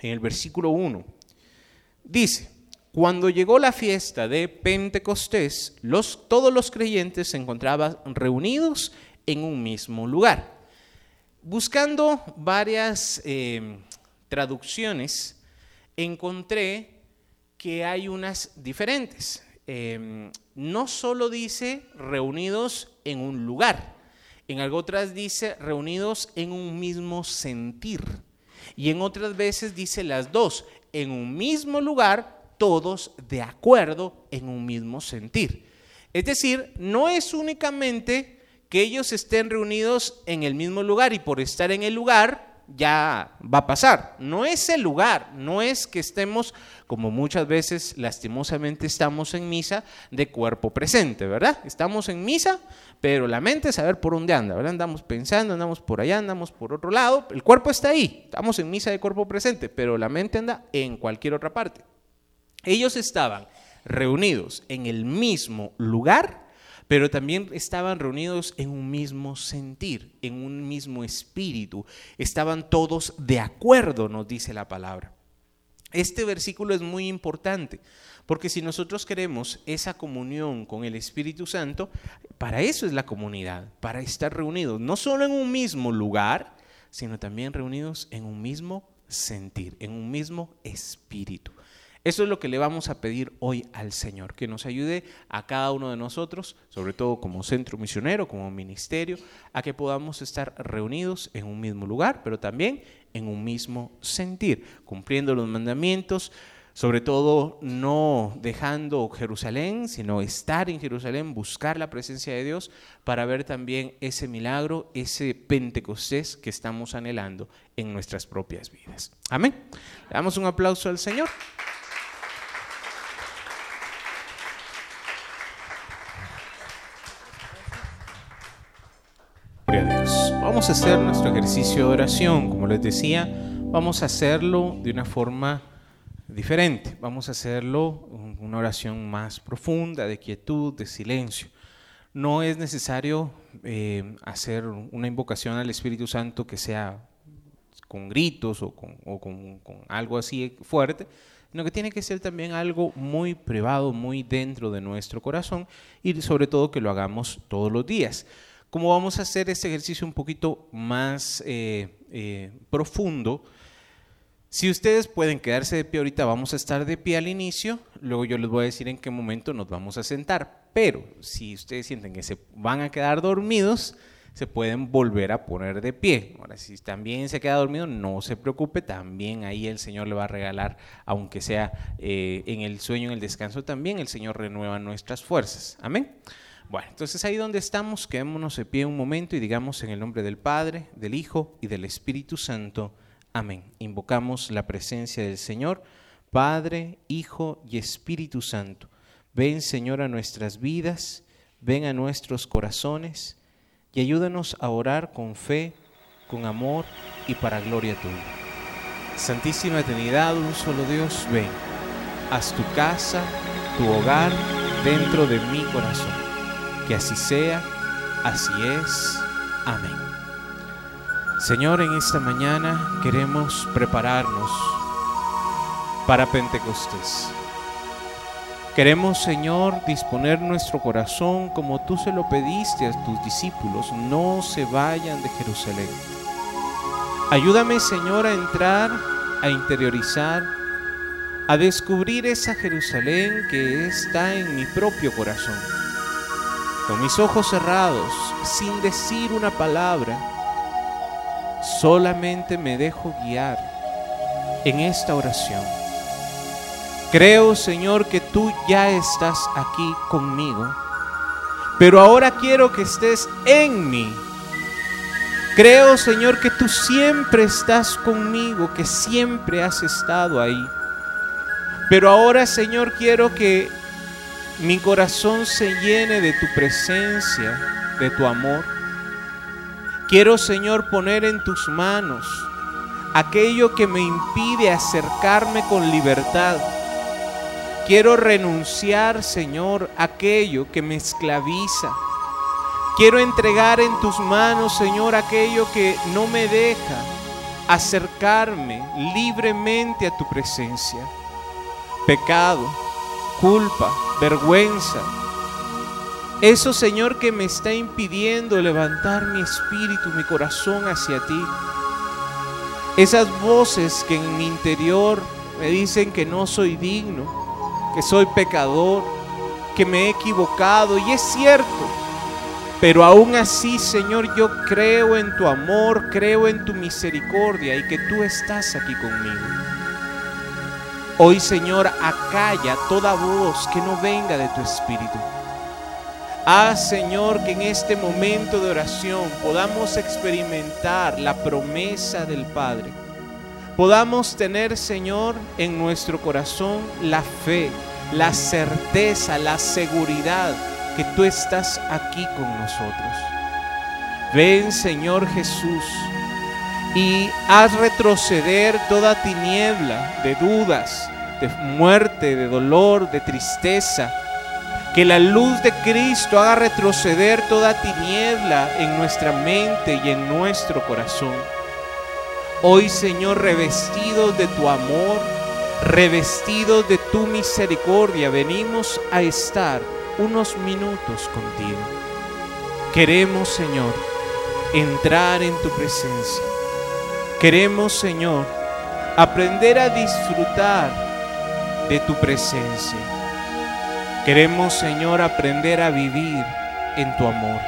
en el versículo 1, dice, cuando llegó la fiesta de Pentecostés, todos los creyentes se encontraban reunidos en un mismo lugar. Buscando varias eh, traducciones, encontré que hay unas diferentes. Em, no solo dice reunidos en un lugar, en otras dice reunidos en un mismo sentir. Y en otras veces dice las dos, en un mismo lugar todos de acuerdo en un mismo sentir. Es decir, no es únicamente que ellos estén reunidos en el mismo lugar y por estar en el lugar ya va a pasar. No es el lugar, no es que estemos, como muchas veces lastimosamente estamos en misa, de cuerpo presente, ¿verdad? Estamos en misa, pero la mente es saber por dónde anda, ¿verdad? Andamos pensando, andamos por allá, andamos por otro lado, el cuerpo está ahí, estamos en misa de cuerpo presente, pero la mente anda en cualquier otra parte. Ellos estaban reunidos en el mismo lugar, pero también estaban reunidos en un mismo sentir, en un mismo espíritu. Estaban todos de acuerdo, nos dice la palabra. Este versículo es muy importante, porque si nosotros queremos esa comunión con el Espíritu Santo, para eso es la comunidad, para estar reunidos, no solo en un mismo lugar, sino también reunidos en un mismo sentir, en un mismo espíritu. Eso es lo que le vamos a pedir hoy al Señor, que nos ayude a cada uno de nosotros, sobre todo como centro misionero, como ministerio, a que podamos estar reunidos en un mismo lugar, pero también en un mismo sentir, cumpliendo los mandamientos, sobre todo no dejando Jerusalén, sino estar en Jerusalén, buscar la presencia de Dios para ver también ese milagro, ese Pentecostés que estamos anhelando en nuestras propias vidas. Amén. Le damos un aplauso al Señor. Vamos a hacer nuestro ejercicio de oración. Como les decía, vamos a hacerlo de una forma diferente. Vamos a hacerlo una oración más profunda, de quietud, de silencio. No es necesario eh, hacer una invocación al Espíritu Santo que sea con gritos o, con, algo así fuerte, sino que tiene que ser también algo muy privado, muy dentro de nuestro corazón y sobre todo que lo hagamos todos los días. Como vamos a hacer este ejercicio un poquito más eh, eh, profundo, si ustedes pueden quedarse de pie ahorita, vamos a estar de pie al inicio, luego yo les voy a decir en qué momento nos vamos a sentar, pero si ustedes sienten que se van a quedar dormidos, se pueden volver a poner de pie. Ahora, si también se queda dormido, no se preocupe, también ahí el Señor le va a regalar, aunque sea eh, en el sueño, en el descanso, también el Señor renueva nuestras fuerzas. Amén. Bueno, entonces ahí donde estamos, quedémonos de pie un momento y digamos en el nombre del Padre, del Hijo y del Espíritu Santo. Amén. Invocamos la presencia del Señor, Padre, Hijo y Espíritu Santo. Ven, Señor, a nuestras vidas, ven a nuestros corazones y ayúdanos a orar con fe, con amor y para gloria tuya. Santísima Trinidad, un solo Dios, ven, haz tu casa, tu hogar dentro de mi corazón. Que así sea, así es. Amén. Señor, en esta mañana queremos prepararnos para Pentecostés. Queremos, Señor, disponer nuestro corazón como tú se lo pediste a tus discípulos, no se vayan de Jerusalén. Ayúdame, Señor, a entrar, a interiorizar, a descubrir esa Jerusalén que está en mi propio corazón. Con mis ojos cerrados, sin decir una palabra, solamente me dejo guiar en esta oración Creo, Señor, que tú ya estás aquí conmigo, pero ahora quiero que estés en mí. Creo, Señor, que tú siempre estás conmigo, que siempre has estado ahí. Pero ahora, Señor, quiero que mi corazón se llene de tu presencia, de tu amor. Quiero, Señor, poner en tus manos aquello que me impide acercarme con libertad Quiero renunciar, Señor, aquello que me esclaviza. Quiero entregar en tus manos, Señor, aquello que no me deja acercarme libremente a tu presencia. Pecado, culpa, vergüenza. Eso, Señor, que me está impidiendo levantar mi espíritu, mi corazón hacia ti. Esas voces que en mi interior me dicen que no soy digno que soy pecador, que me he equivocado y es cierto. Pero aún así, Señor, yo creo en tu amor, creo en tu misericordia y que tú estás aquí conmigo. Hoy, Señor, acalla toda voz que no venga de tu espíritu. Haz, Señor, que en este momento de oración podamos experimentar la promesa del Padre podamos tener, Señor, en nuestro corazón la fe, la certeza, la seguridad que tú estás aquí con nosotros. Ven, Señor Jesús, y haz retroceder toda tiniebla de dudas, de muerte, de dolor, de tristeza. Que la luz de Cristo haga retroceder toda tiniebla en nuestra mente y en nuestro corazón. Hoy, Señor, revestidos de tu amor, revestidos de tu misericordia, venimos a estar unos minutos contigo. Queremos, Señor, entrar en tu presencia. Queremos, Señor, aprender a disfrutar de tu presencia. Queremos, Señor, aprender a vivir en tu amor.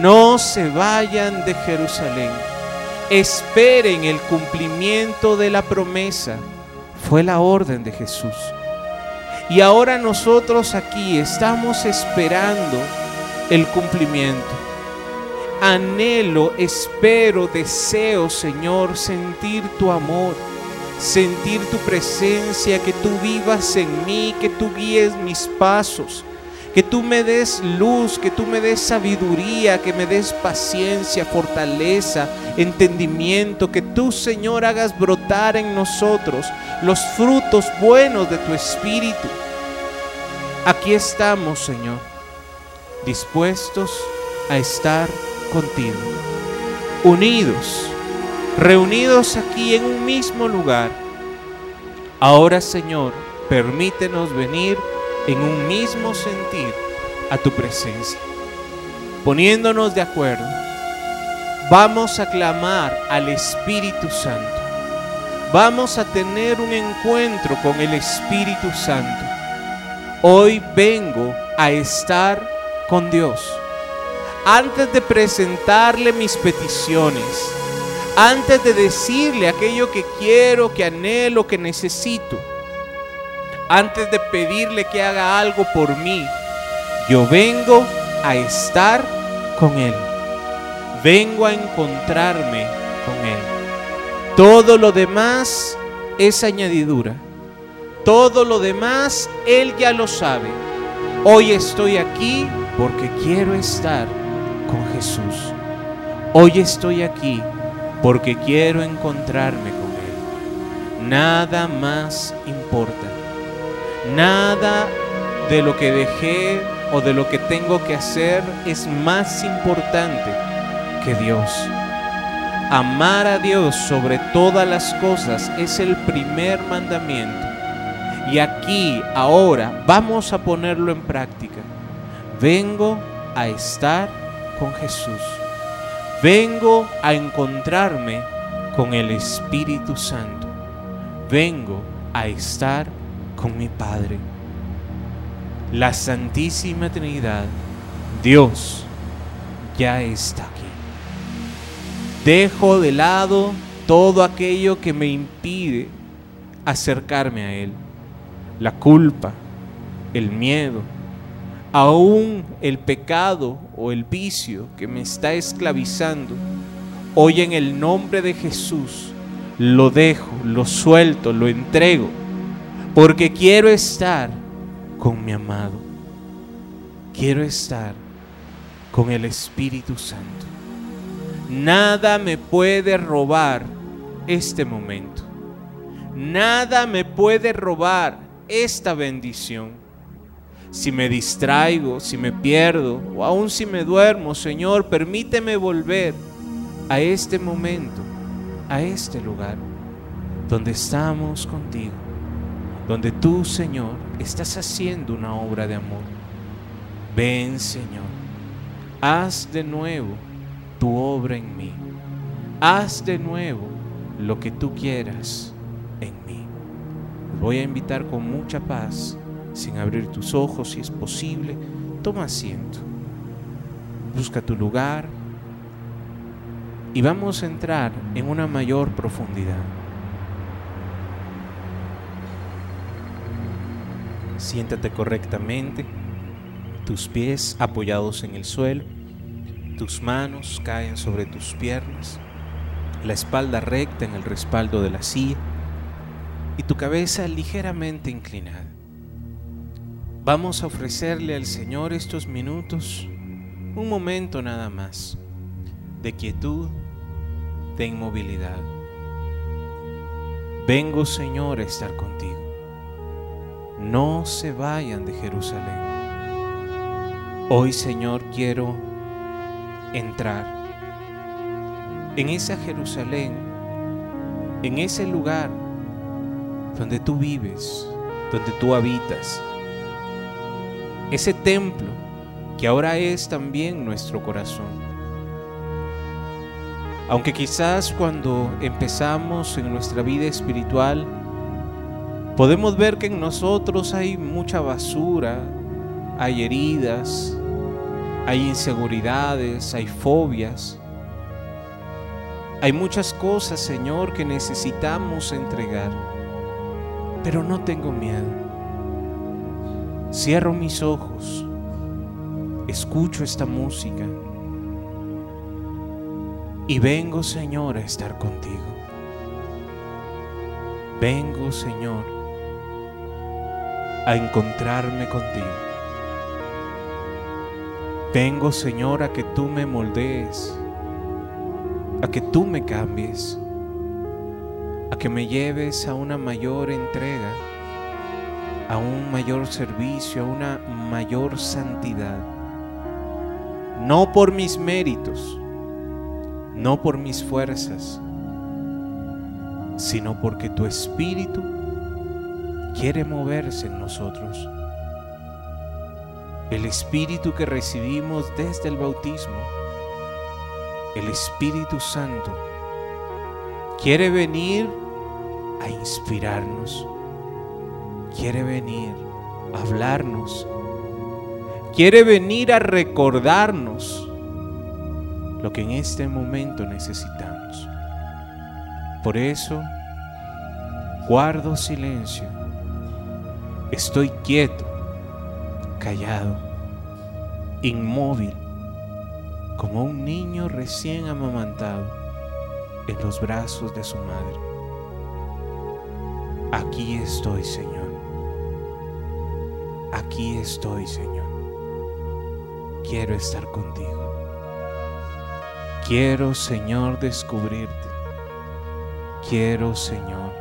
No se vayan de Jerusalén esperen el cumplimiento de la promesa. Fue la orden de Jesús. Y ahora nosotros aquí estamos esperando el cumplimiento. Anhelo, espero, deseo, Señor, sentir tu amor, sentir tu presencia, que tú vivas en mí, que tú guíes mis pasos que tú me des luz, que tú me des sabiduría, que me des paciencia, fortaleza, entendimiento, que tú, Señor, hagas brotar en nosotros los frutos buenos de tu Espíritu. Aquí estamos, Señor, dispuestos a estar contigo, unidos, reunidos aquí en un mismo lugar. Ahora, Señor, permítenos venir en un mismo sentir a tu presencia. Poniéndonos de acuerdo, vamos a clamar al Espíritu Santo. Vamos a tener un encuentro con el Espíritu Santo. Hoy vengo a estar con Dios. Antes de presentarle mis peticiones, antes de decirle aquello que quiero, que anhelo, que necesito, antes de pedirle que haga algo por mí, yo vengo a estar con Él. Vengo a encontrarme con Él. Todo lo demás es añadidura. Todo lo demás Él ya lo sabe. Hoy estoy aquí porque quiero estar con Jesús. Hoy estoy aquí porque quiero encontrarme con Él. Nada más importa. Nada de lo que dejé o de lo que tengo que hacer es más importante que Dios. Amar a Dios sobre todas las cosas es el primer mandamiento. Y aquí, ahora, vamos a ponerlo en práctica. Vengo a estar con Jesús. Vengo a encontrarme con el Espíritu Santo. Vengo a estar con mi Padre. La Santísima Trinidad, Dios, ya está aquí. Dejo de lado todo aquello que me impide acercarme a Él. La culpa, el miedo, aún el pecado o el vicio que me está esclavizando. Hoy en el nombre de Jesús lo dejo, lo suelto, lo entrego, porque quiero estar con mi amado. Quiero estar con el Espíritu Santo. Nada me puede robar este momento. Nada me puede robar esta bendición. Si me distraigo, si me pierdo o aún si me duermo, Señor, permíteme volver a este momento, a este lugar donde estamos contigo, donde tú, Señor, estás haciendo una obra de amor. Ven, Señor, haz de nuevo tu obra en mí. Haz de nuevo lo que tú quieras en mí. voy a invitar con mucha paz, sin abrir tus ojos si es posible. Toma asiento. Busca tu lugar y vamos a entrar en una mayor profundidad. Siéntate correctamente, tus pies apoyados en el suelo tus manos caen sobre tus piernas, la espalda recta en el respaldo de la silla y tu cabeza ligeramente inclinada. Vamos a ofrecerle al Señor estos minutos, un momento nada más, de quietud, de inmovilidad. Vengo, Señor, a estar contigo. No se vayan de Jerusalén. Hoy, Señor, quiero entrar en esa Jerusalén, en ese lugar donde tú vives, donde tú habitas, ese templo que ahora es también nuestro corazón. Aunque quizás cuando empezamos en nuestra vida espiritual, podemos ver que en nosotros hay mucha basura, hay heridas, hay inseguridades, hay fobias. Hay muchas cosas, Señor, que necesitamos entregar. Pero no tengo miedo. Cierro mis ojos. Escucho esta música. Y vengo, Señor, a estar contigo. Vengo, Señor, a encontrarme contigo. Vengo, Señor, a que tú me moldees, a que tú me cambies, a que me lleves a una mayor entrega, a un mayor servicio, a una mayor santidad. No por mis méritos, no por mis fuerzas, sino porque tu Espíritu quiere moverse en nosotros el Espíritu que recibimos desde el bautismo, el Espíritu Santo, quiere venir a inspirarnos, quiere venir a hablarnos, quiere venir a recordarnos lo que en este momento necesitamos. Por eso, guardo silencio, estoy quieto callado, inmóvil, como un niño recién amamantado en los brazos de su madre. Aquí estoy, Señor. Aquí estoy, Señor. quiero estar contigo. Quiero, Señor, descubrirte. Quiero, Señor,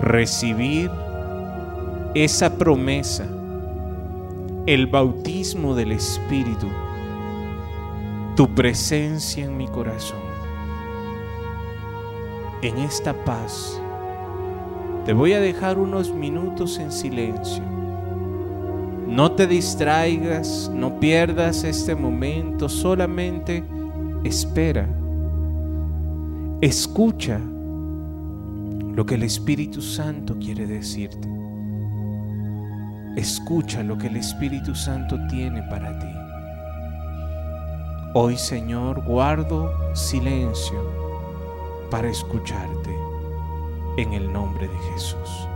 recibir esa promesa, el bautismo del Espíritu, tu presencia en mi corazón. En esta paz, te voy a dejar unos minutos en silencio. No te distraigas, no pierdas este momento, solamente espera. Escucha lo que el Espíritu Santo quiere decirte. Escucha lo que el Espíritu Santo tiene para ti. Hoy, Señor, guardo silencio para escucharte en el nombre de Jesús.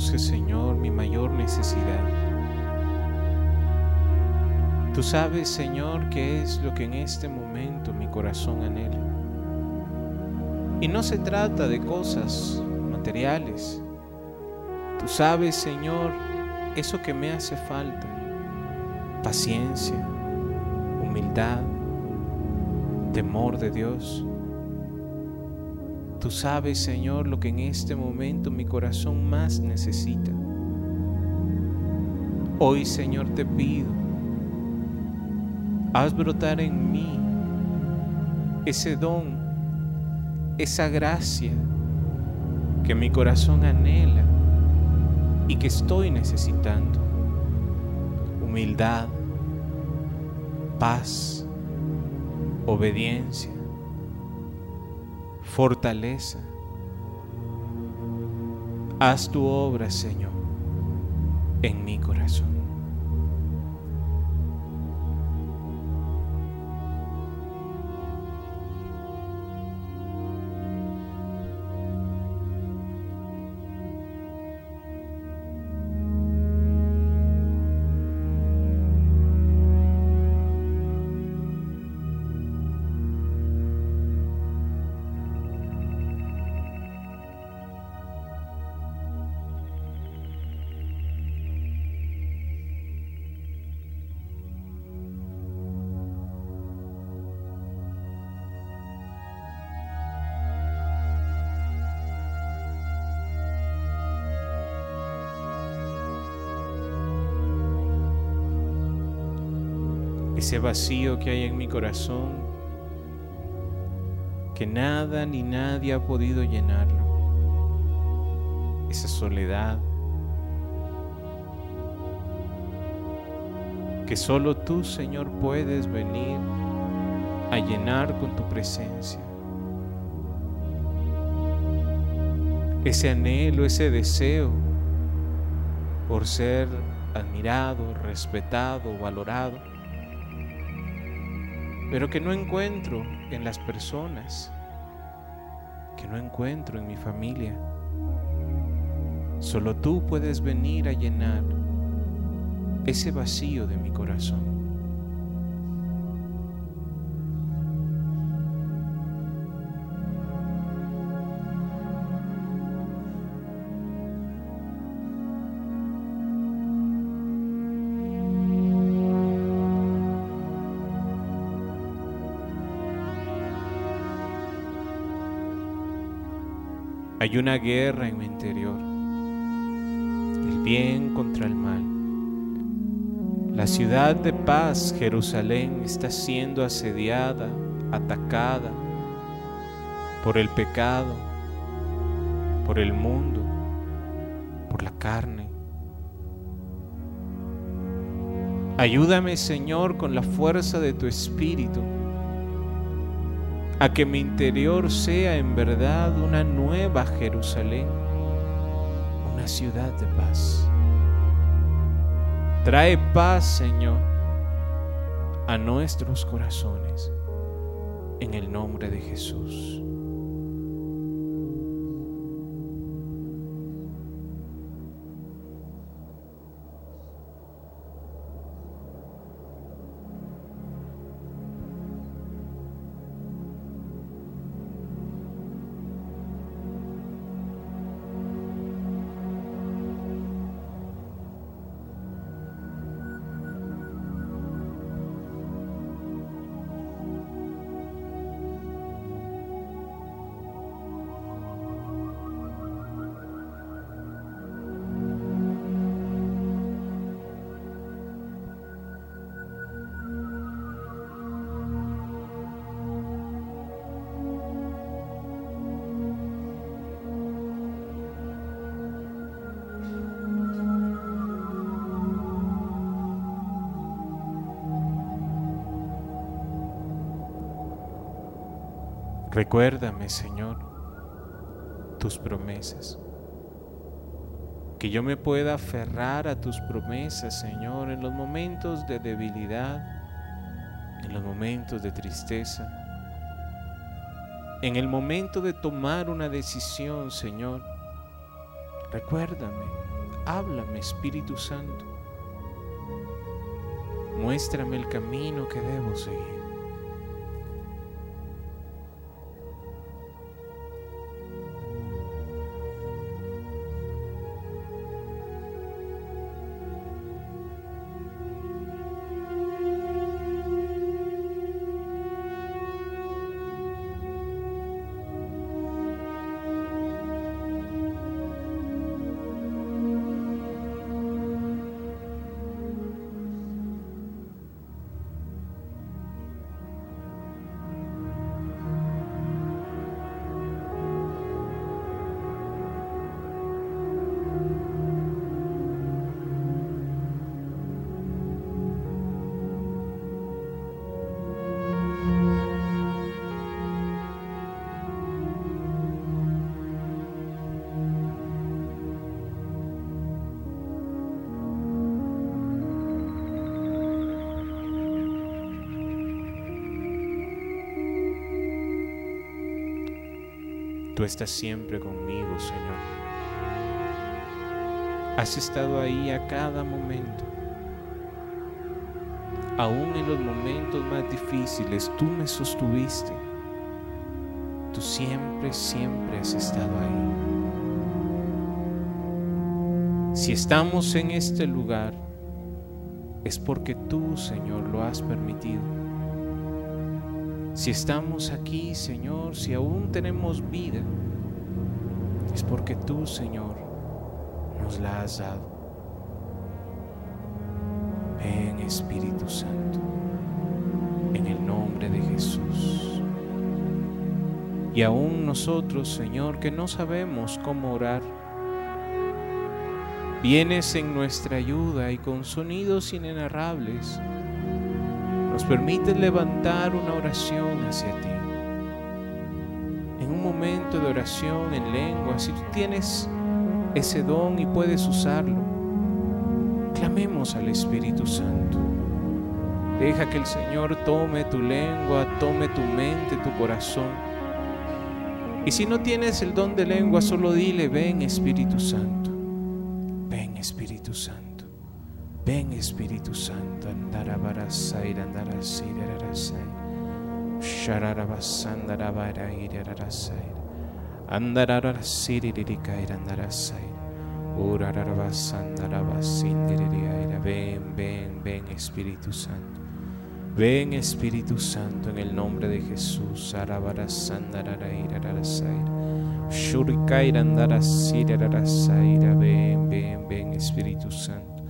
Señor, mi mayor necesidad. Tú sabes, Señor, qué es lo que en este momento mi corazón anhela. Y no se trata de cosas materiales. Tú sabes, Señor, eso que me hace falta. Paciencia, humildad, temor de Dios. Tú sabes, Señor, lo que en este momento mi corazón más necesita. Hoy, Señor, te pido, haz brotar en mí ese don, esa gracia que mi corazón anhela y que estoy necesitando. Humildad, paz, obediencia fortaleza. Haz tu obra, Señor, en mi corazón. Ese vacío que hay en mi corazón, que nada ni nadie ha podido llenarlo. Esa soledad que solo tú, Señor, puedes venir a llenar con tu presencia. Ese anhelo, ese deseo por ser admirado, respetado, valorado, pero que no encuentro en las personas, que no encuentro en mi familia. Solo tú puedes venir a llenar ese vacío de mi corazón. Hay una guerra en mi interior, el bien contra el mal. La ciudad de paz, Jerusalén, está siendo asediada, atacada por el pecado, por el mundo, por la carne. Ayúdame, Señor, con la fuerza de tu Espíritu a que mi interior sea en verdad una nueva Jerusalén, una ciudad de paz. Trae paz, Señor, a nuestros corazones, en el nombre de Jesús. Recuérdame, Señor, tus promesas. Que yo me pueda aferrar a tus promesas, Señor, en los momentos de debilidad, en los momentos de tristeza, en el momento de tomar una decisión, Señor. Recuérdame, háblame, Espíritu Santo. Muéstrame el camino que debo seguir. Tú estás siempre conmigo, Señor. Has estado ahí a cada momento. Aún en los momentos más difíciles, tú me sostuviste. Tú siempre, siempre has estado ahí. Si estamos en este lugar, es porque tú, Señor, lo has permitido. Si estamos aquí, Señor, si aún tenemos vida, es porque tú, Señor, nos la has dado. Ven, Espíritu Santo, en el nombre de Jesús. Y aún nosotros, Señor, que no sabemos cómo orar, vienes en nuestra ayuda y con sonidos inenarrables nos permites levantar una oración hacia ti. En un momento de oración en lengua, si tú tienes ese don y puedes usarlo, clamemos al Espíritu Santo. Deja que el Señor tome tu lengua, tome tu mente, tu corazón. Y si no tienes el don de lengua, solo dile, ven Espíritu Santo, andararasai, andarasai, urarabasandarabasindiririaira, ven, ven, ven Espíritu Santo. Ven Espíritu Santo en el nombre de Jesús. Ven, ven, ven Espíritu Santo.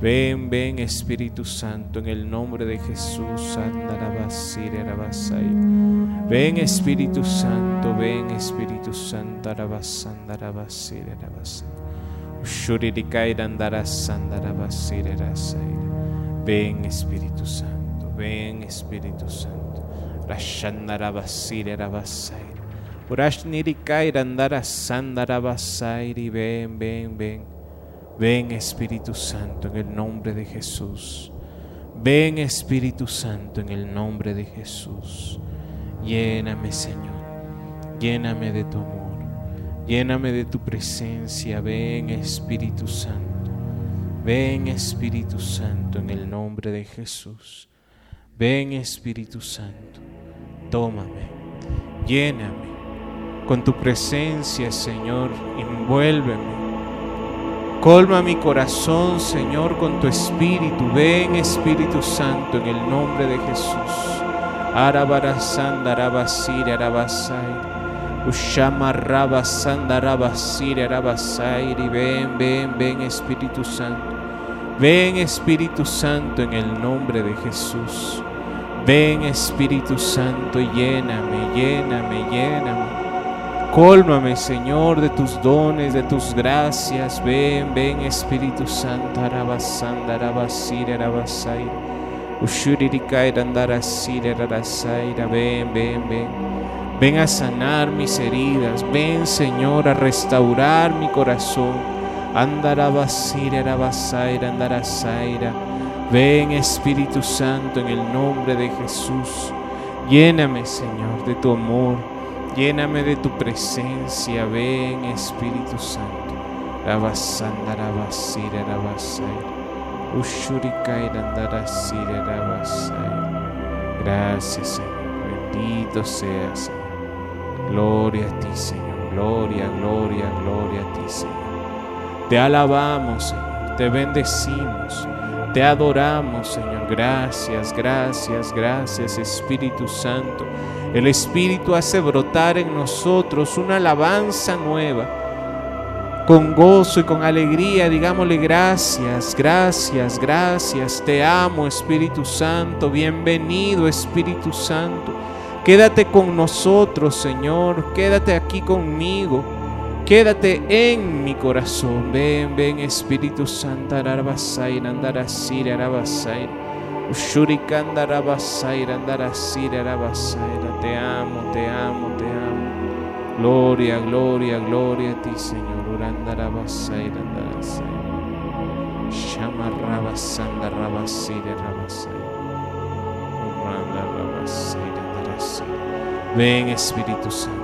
Ven, ven Espíritu Santo en el nombre de Jesús. Ven Espíritu Santo, ven Espíritu Santo. Ven Espíritu Santo, ven Espíritu Santo. Ven, ven, ven. Ven Espíritu Santo en el nombre de Jesús. Ven Espíritu Santo en el nombre de Jesús. Lléname Señor. Lléname de tu amor. Lléname de tu presencia. Ven Espíritu Santo. Ven Espíritu Santo en el nombre de Jesús. Ven Espíritu Santo. Tómame. Lléname con tu presencia Señor. Envuélveme Colma mi corazón, Señor, con tu espíritu. Ven, Espíritu Santo, en el nombre de Jesús. Arabarasandarabasair, arabasair. Ushamarrabasandarabasair, arabasair. Y ven, ven, ven, Espíritu Santo. Ven, Espíritu Santo, en el nombre de Jesús. Ven, Espíritu Santo, lléname, lléname, lléname. Cólmame, Señor, de tus dones, de tus gracias. Ven, ven, Espíritu Santo. Arabasanda, arabasira, arabasai. Ushuririkai, andarasira, ararasaira. Ven, ven, ven. Ven a sanar mis heridas. Ven, Señor, a restaurar mi corazón. Andarabasira, arabasaira, andarasaira. Ven, Espíritu Santo, en el nombre de Jesús. Lléname, Señor, de tu amor Lléname de tu presencia, ven Espíritu Santo. Gracias, Señor. Bendito seas, Señor. Gloria a ti, Señor. Gloria, gloria, gloria a ti, Señor. Te alabamos, Señor. Te bendecimos. Te adoramos, Señor. Gracias, gracias, gracias, Espíritu Santo. El Espíritu hace brotar en nosotros una alabanza nueva. Con gozo y con alegría, digámosle gracias, gracias, gracias. Te amo, Espíritu Santo. Bienvenido, Espíritu Santo. Quédate con nosotros, Señor. Quédate aquí conmigo. Quédate en mi corazón. Ven, ven, Espíritu Santo. Arabasai, andarasir, arabasai. Ushurikandara basaira, andara sira, basaira. Te amo, te amo, te amo. Gloria, gloria, gloria a ti, Señor. Urandara basaira, andara saira. Shama rabasanda rabasira, rabasaira. Uranda. Ven Espíritu Santo.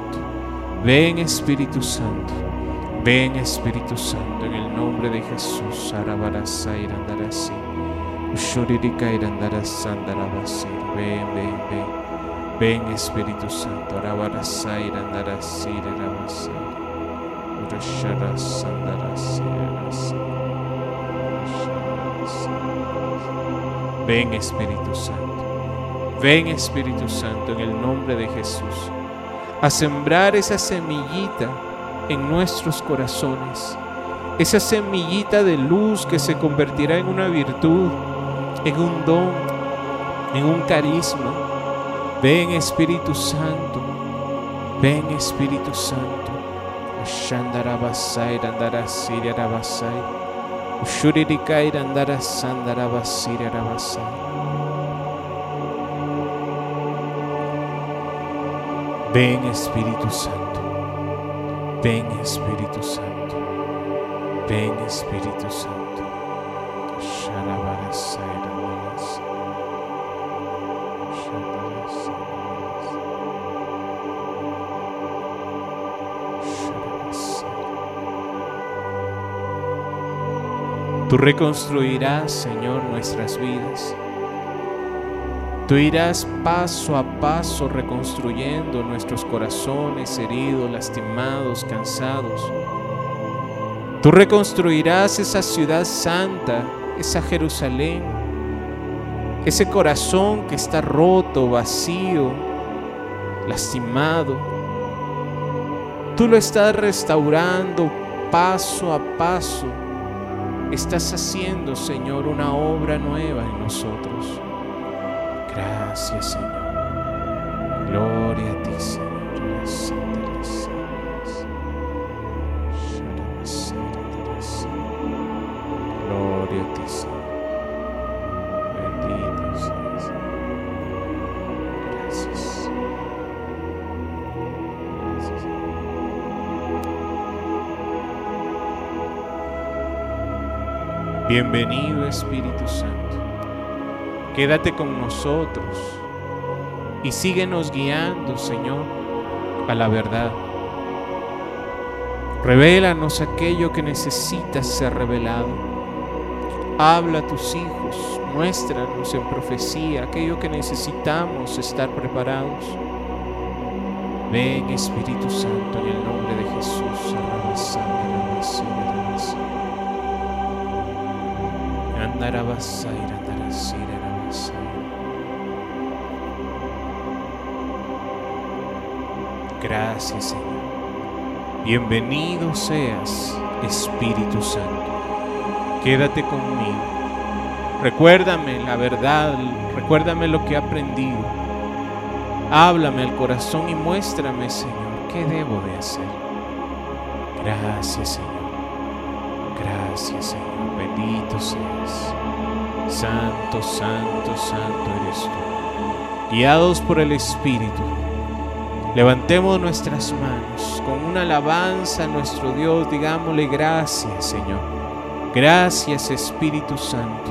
Ven Espíritu Santo. Ven Espíritu Santo en el nombre de Jesús. Arabarasaira, andara sira. Ushurika irandara sandara basir. Ven, ven, ven. Ven Espíritu Santo. Arabarasa irandara sire rabasir. Urashara sandara sire Ven Espíritu Santo. Ven Espíritu Santo en el nombre de Jesús. A sembrar esa semillita en nuestros corazones esa semillita de luz que se convertirá en una virtud, en un don, en un carisma. Ven Espíritu Santo, ven Espíritu Santo. Shandarabasai, Randarasiri, Arabasai. Ushuririkai, Randarasandarabassiri, Arabasai. Ven Espíritu Santo, ven Espíritu Santo, ven Espíritu Santo. Tú reconstruirás, Señor, nuestras vidas. Tú irás paso a paso reconstruyendo nuestros corazones heridos, lastimados, cansados. Tú reconstruirás esa ciudad santa, esa Jerusalén, ese corazón que está roto, vacío, lastimado. Tú lo estás restaurando paso a paso. Estás haciendo, Señor, una obra nueva en nosotros. Gracias, Señor. Gloria a ti, Señor. Gloria a ti, Señor. Bendito seas. Gracias. Gracias. Bienvenido Espíritu Santo. Quédate con nosotros y síguenos guiando, Señor, a la verdad. Revélanos aquello que necesita ser revelado. Habla a tus hijos, muéstranos en profecía aquello que necesitamos estar preparados. Ven Espíritu Santo en el nombre de Jesús. Andarabasai, andarasai, Gracias, Señor. Bienvenido seas, Espíritu Santo. Quédate conmigo. Recuérdame la verdad, recuérdame lo que he aprendido. Háblame al corazón y muéstrame, Señor, qué debo de hacer. Gracias, Señor. Gracias, Señor. Bendito seas. Santo, santo, santo eres tú. Guiados por el Espíritu, levantemos nuestras manos con una alabanza a nuestro Dios. Digámosle gracias, Señor. Gracias, Espíritu Santo,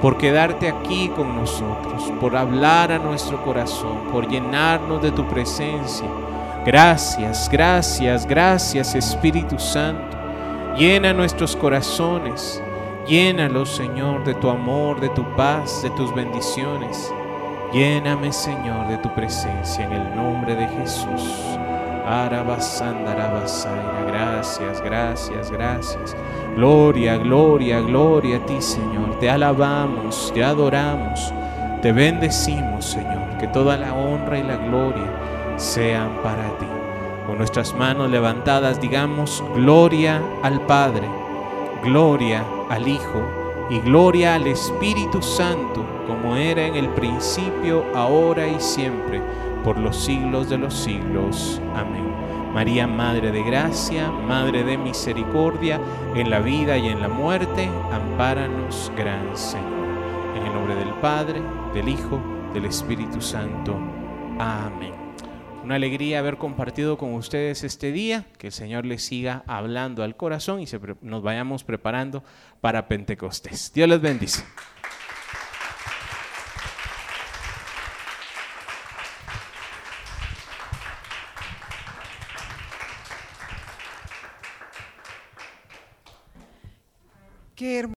por quedarte aquí con nosotros, por hablar a nuestro corazón, por llenarnos de tu presencia. Gracias, gracias, gracias, Espíritu Santo. Llena nuestros corazones. Llénalos, Señor, de tu amor, de tu paz, de tus bendiciones. Lléname, Señor, de tu presencia en el nombre de Jesús. Gracias, gracias, gracias. Gloria, gloria, gloria a ti, Señor. Te alabamos, te adoramos, te bendecimos, Señor. Que toda la honra y la gloria sean para ti. Con nuestras manos levantadas digamos, gloria al Padre, gloria al Hijo y gloria al Espíritu Santo, como era en el principio, ahora y siempre, por los siglos de los siglos. Amén. María, Madre de Gracia, Madre de Misericordia, en la vida y en la muerte, ampáranos, Gran Señor. En el nombre del Padre, del Hijo, del Espíritu Santo. Amén. Una alegría haber compartido con ustedes este día, que el Señor les siga hablando al corazón y nos vayamos preparando para Pentecostés. Dios les bendice. Qué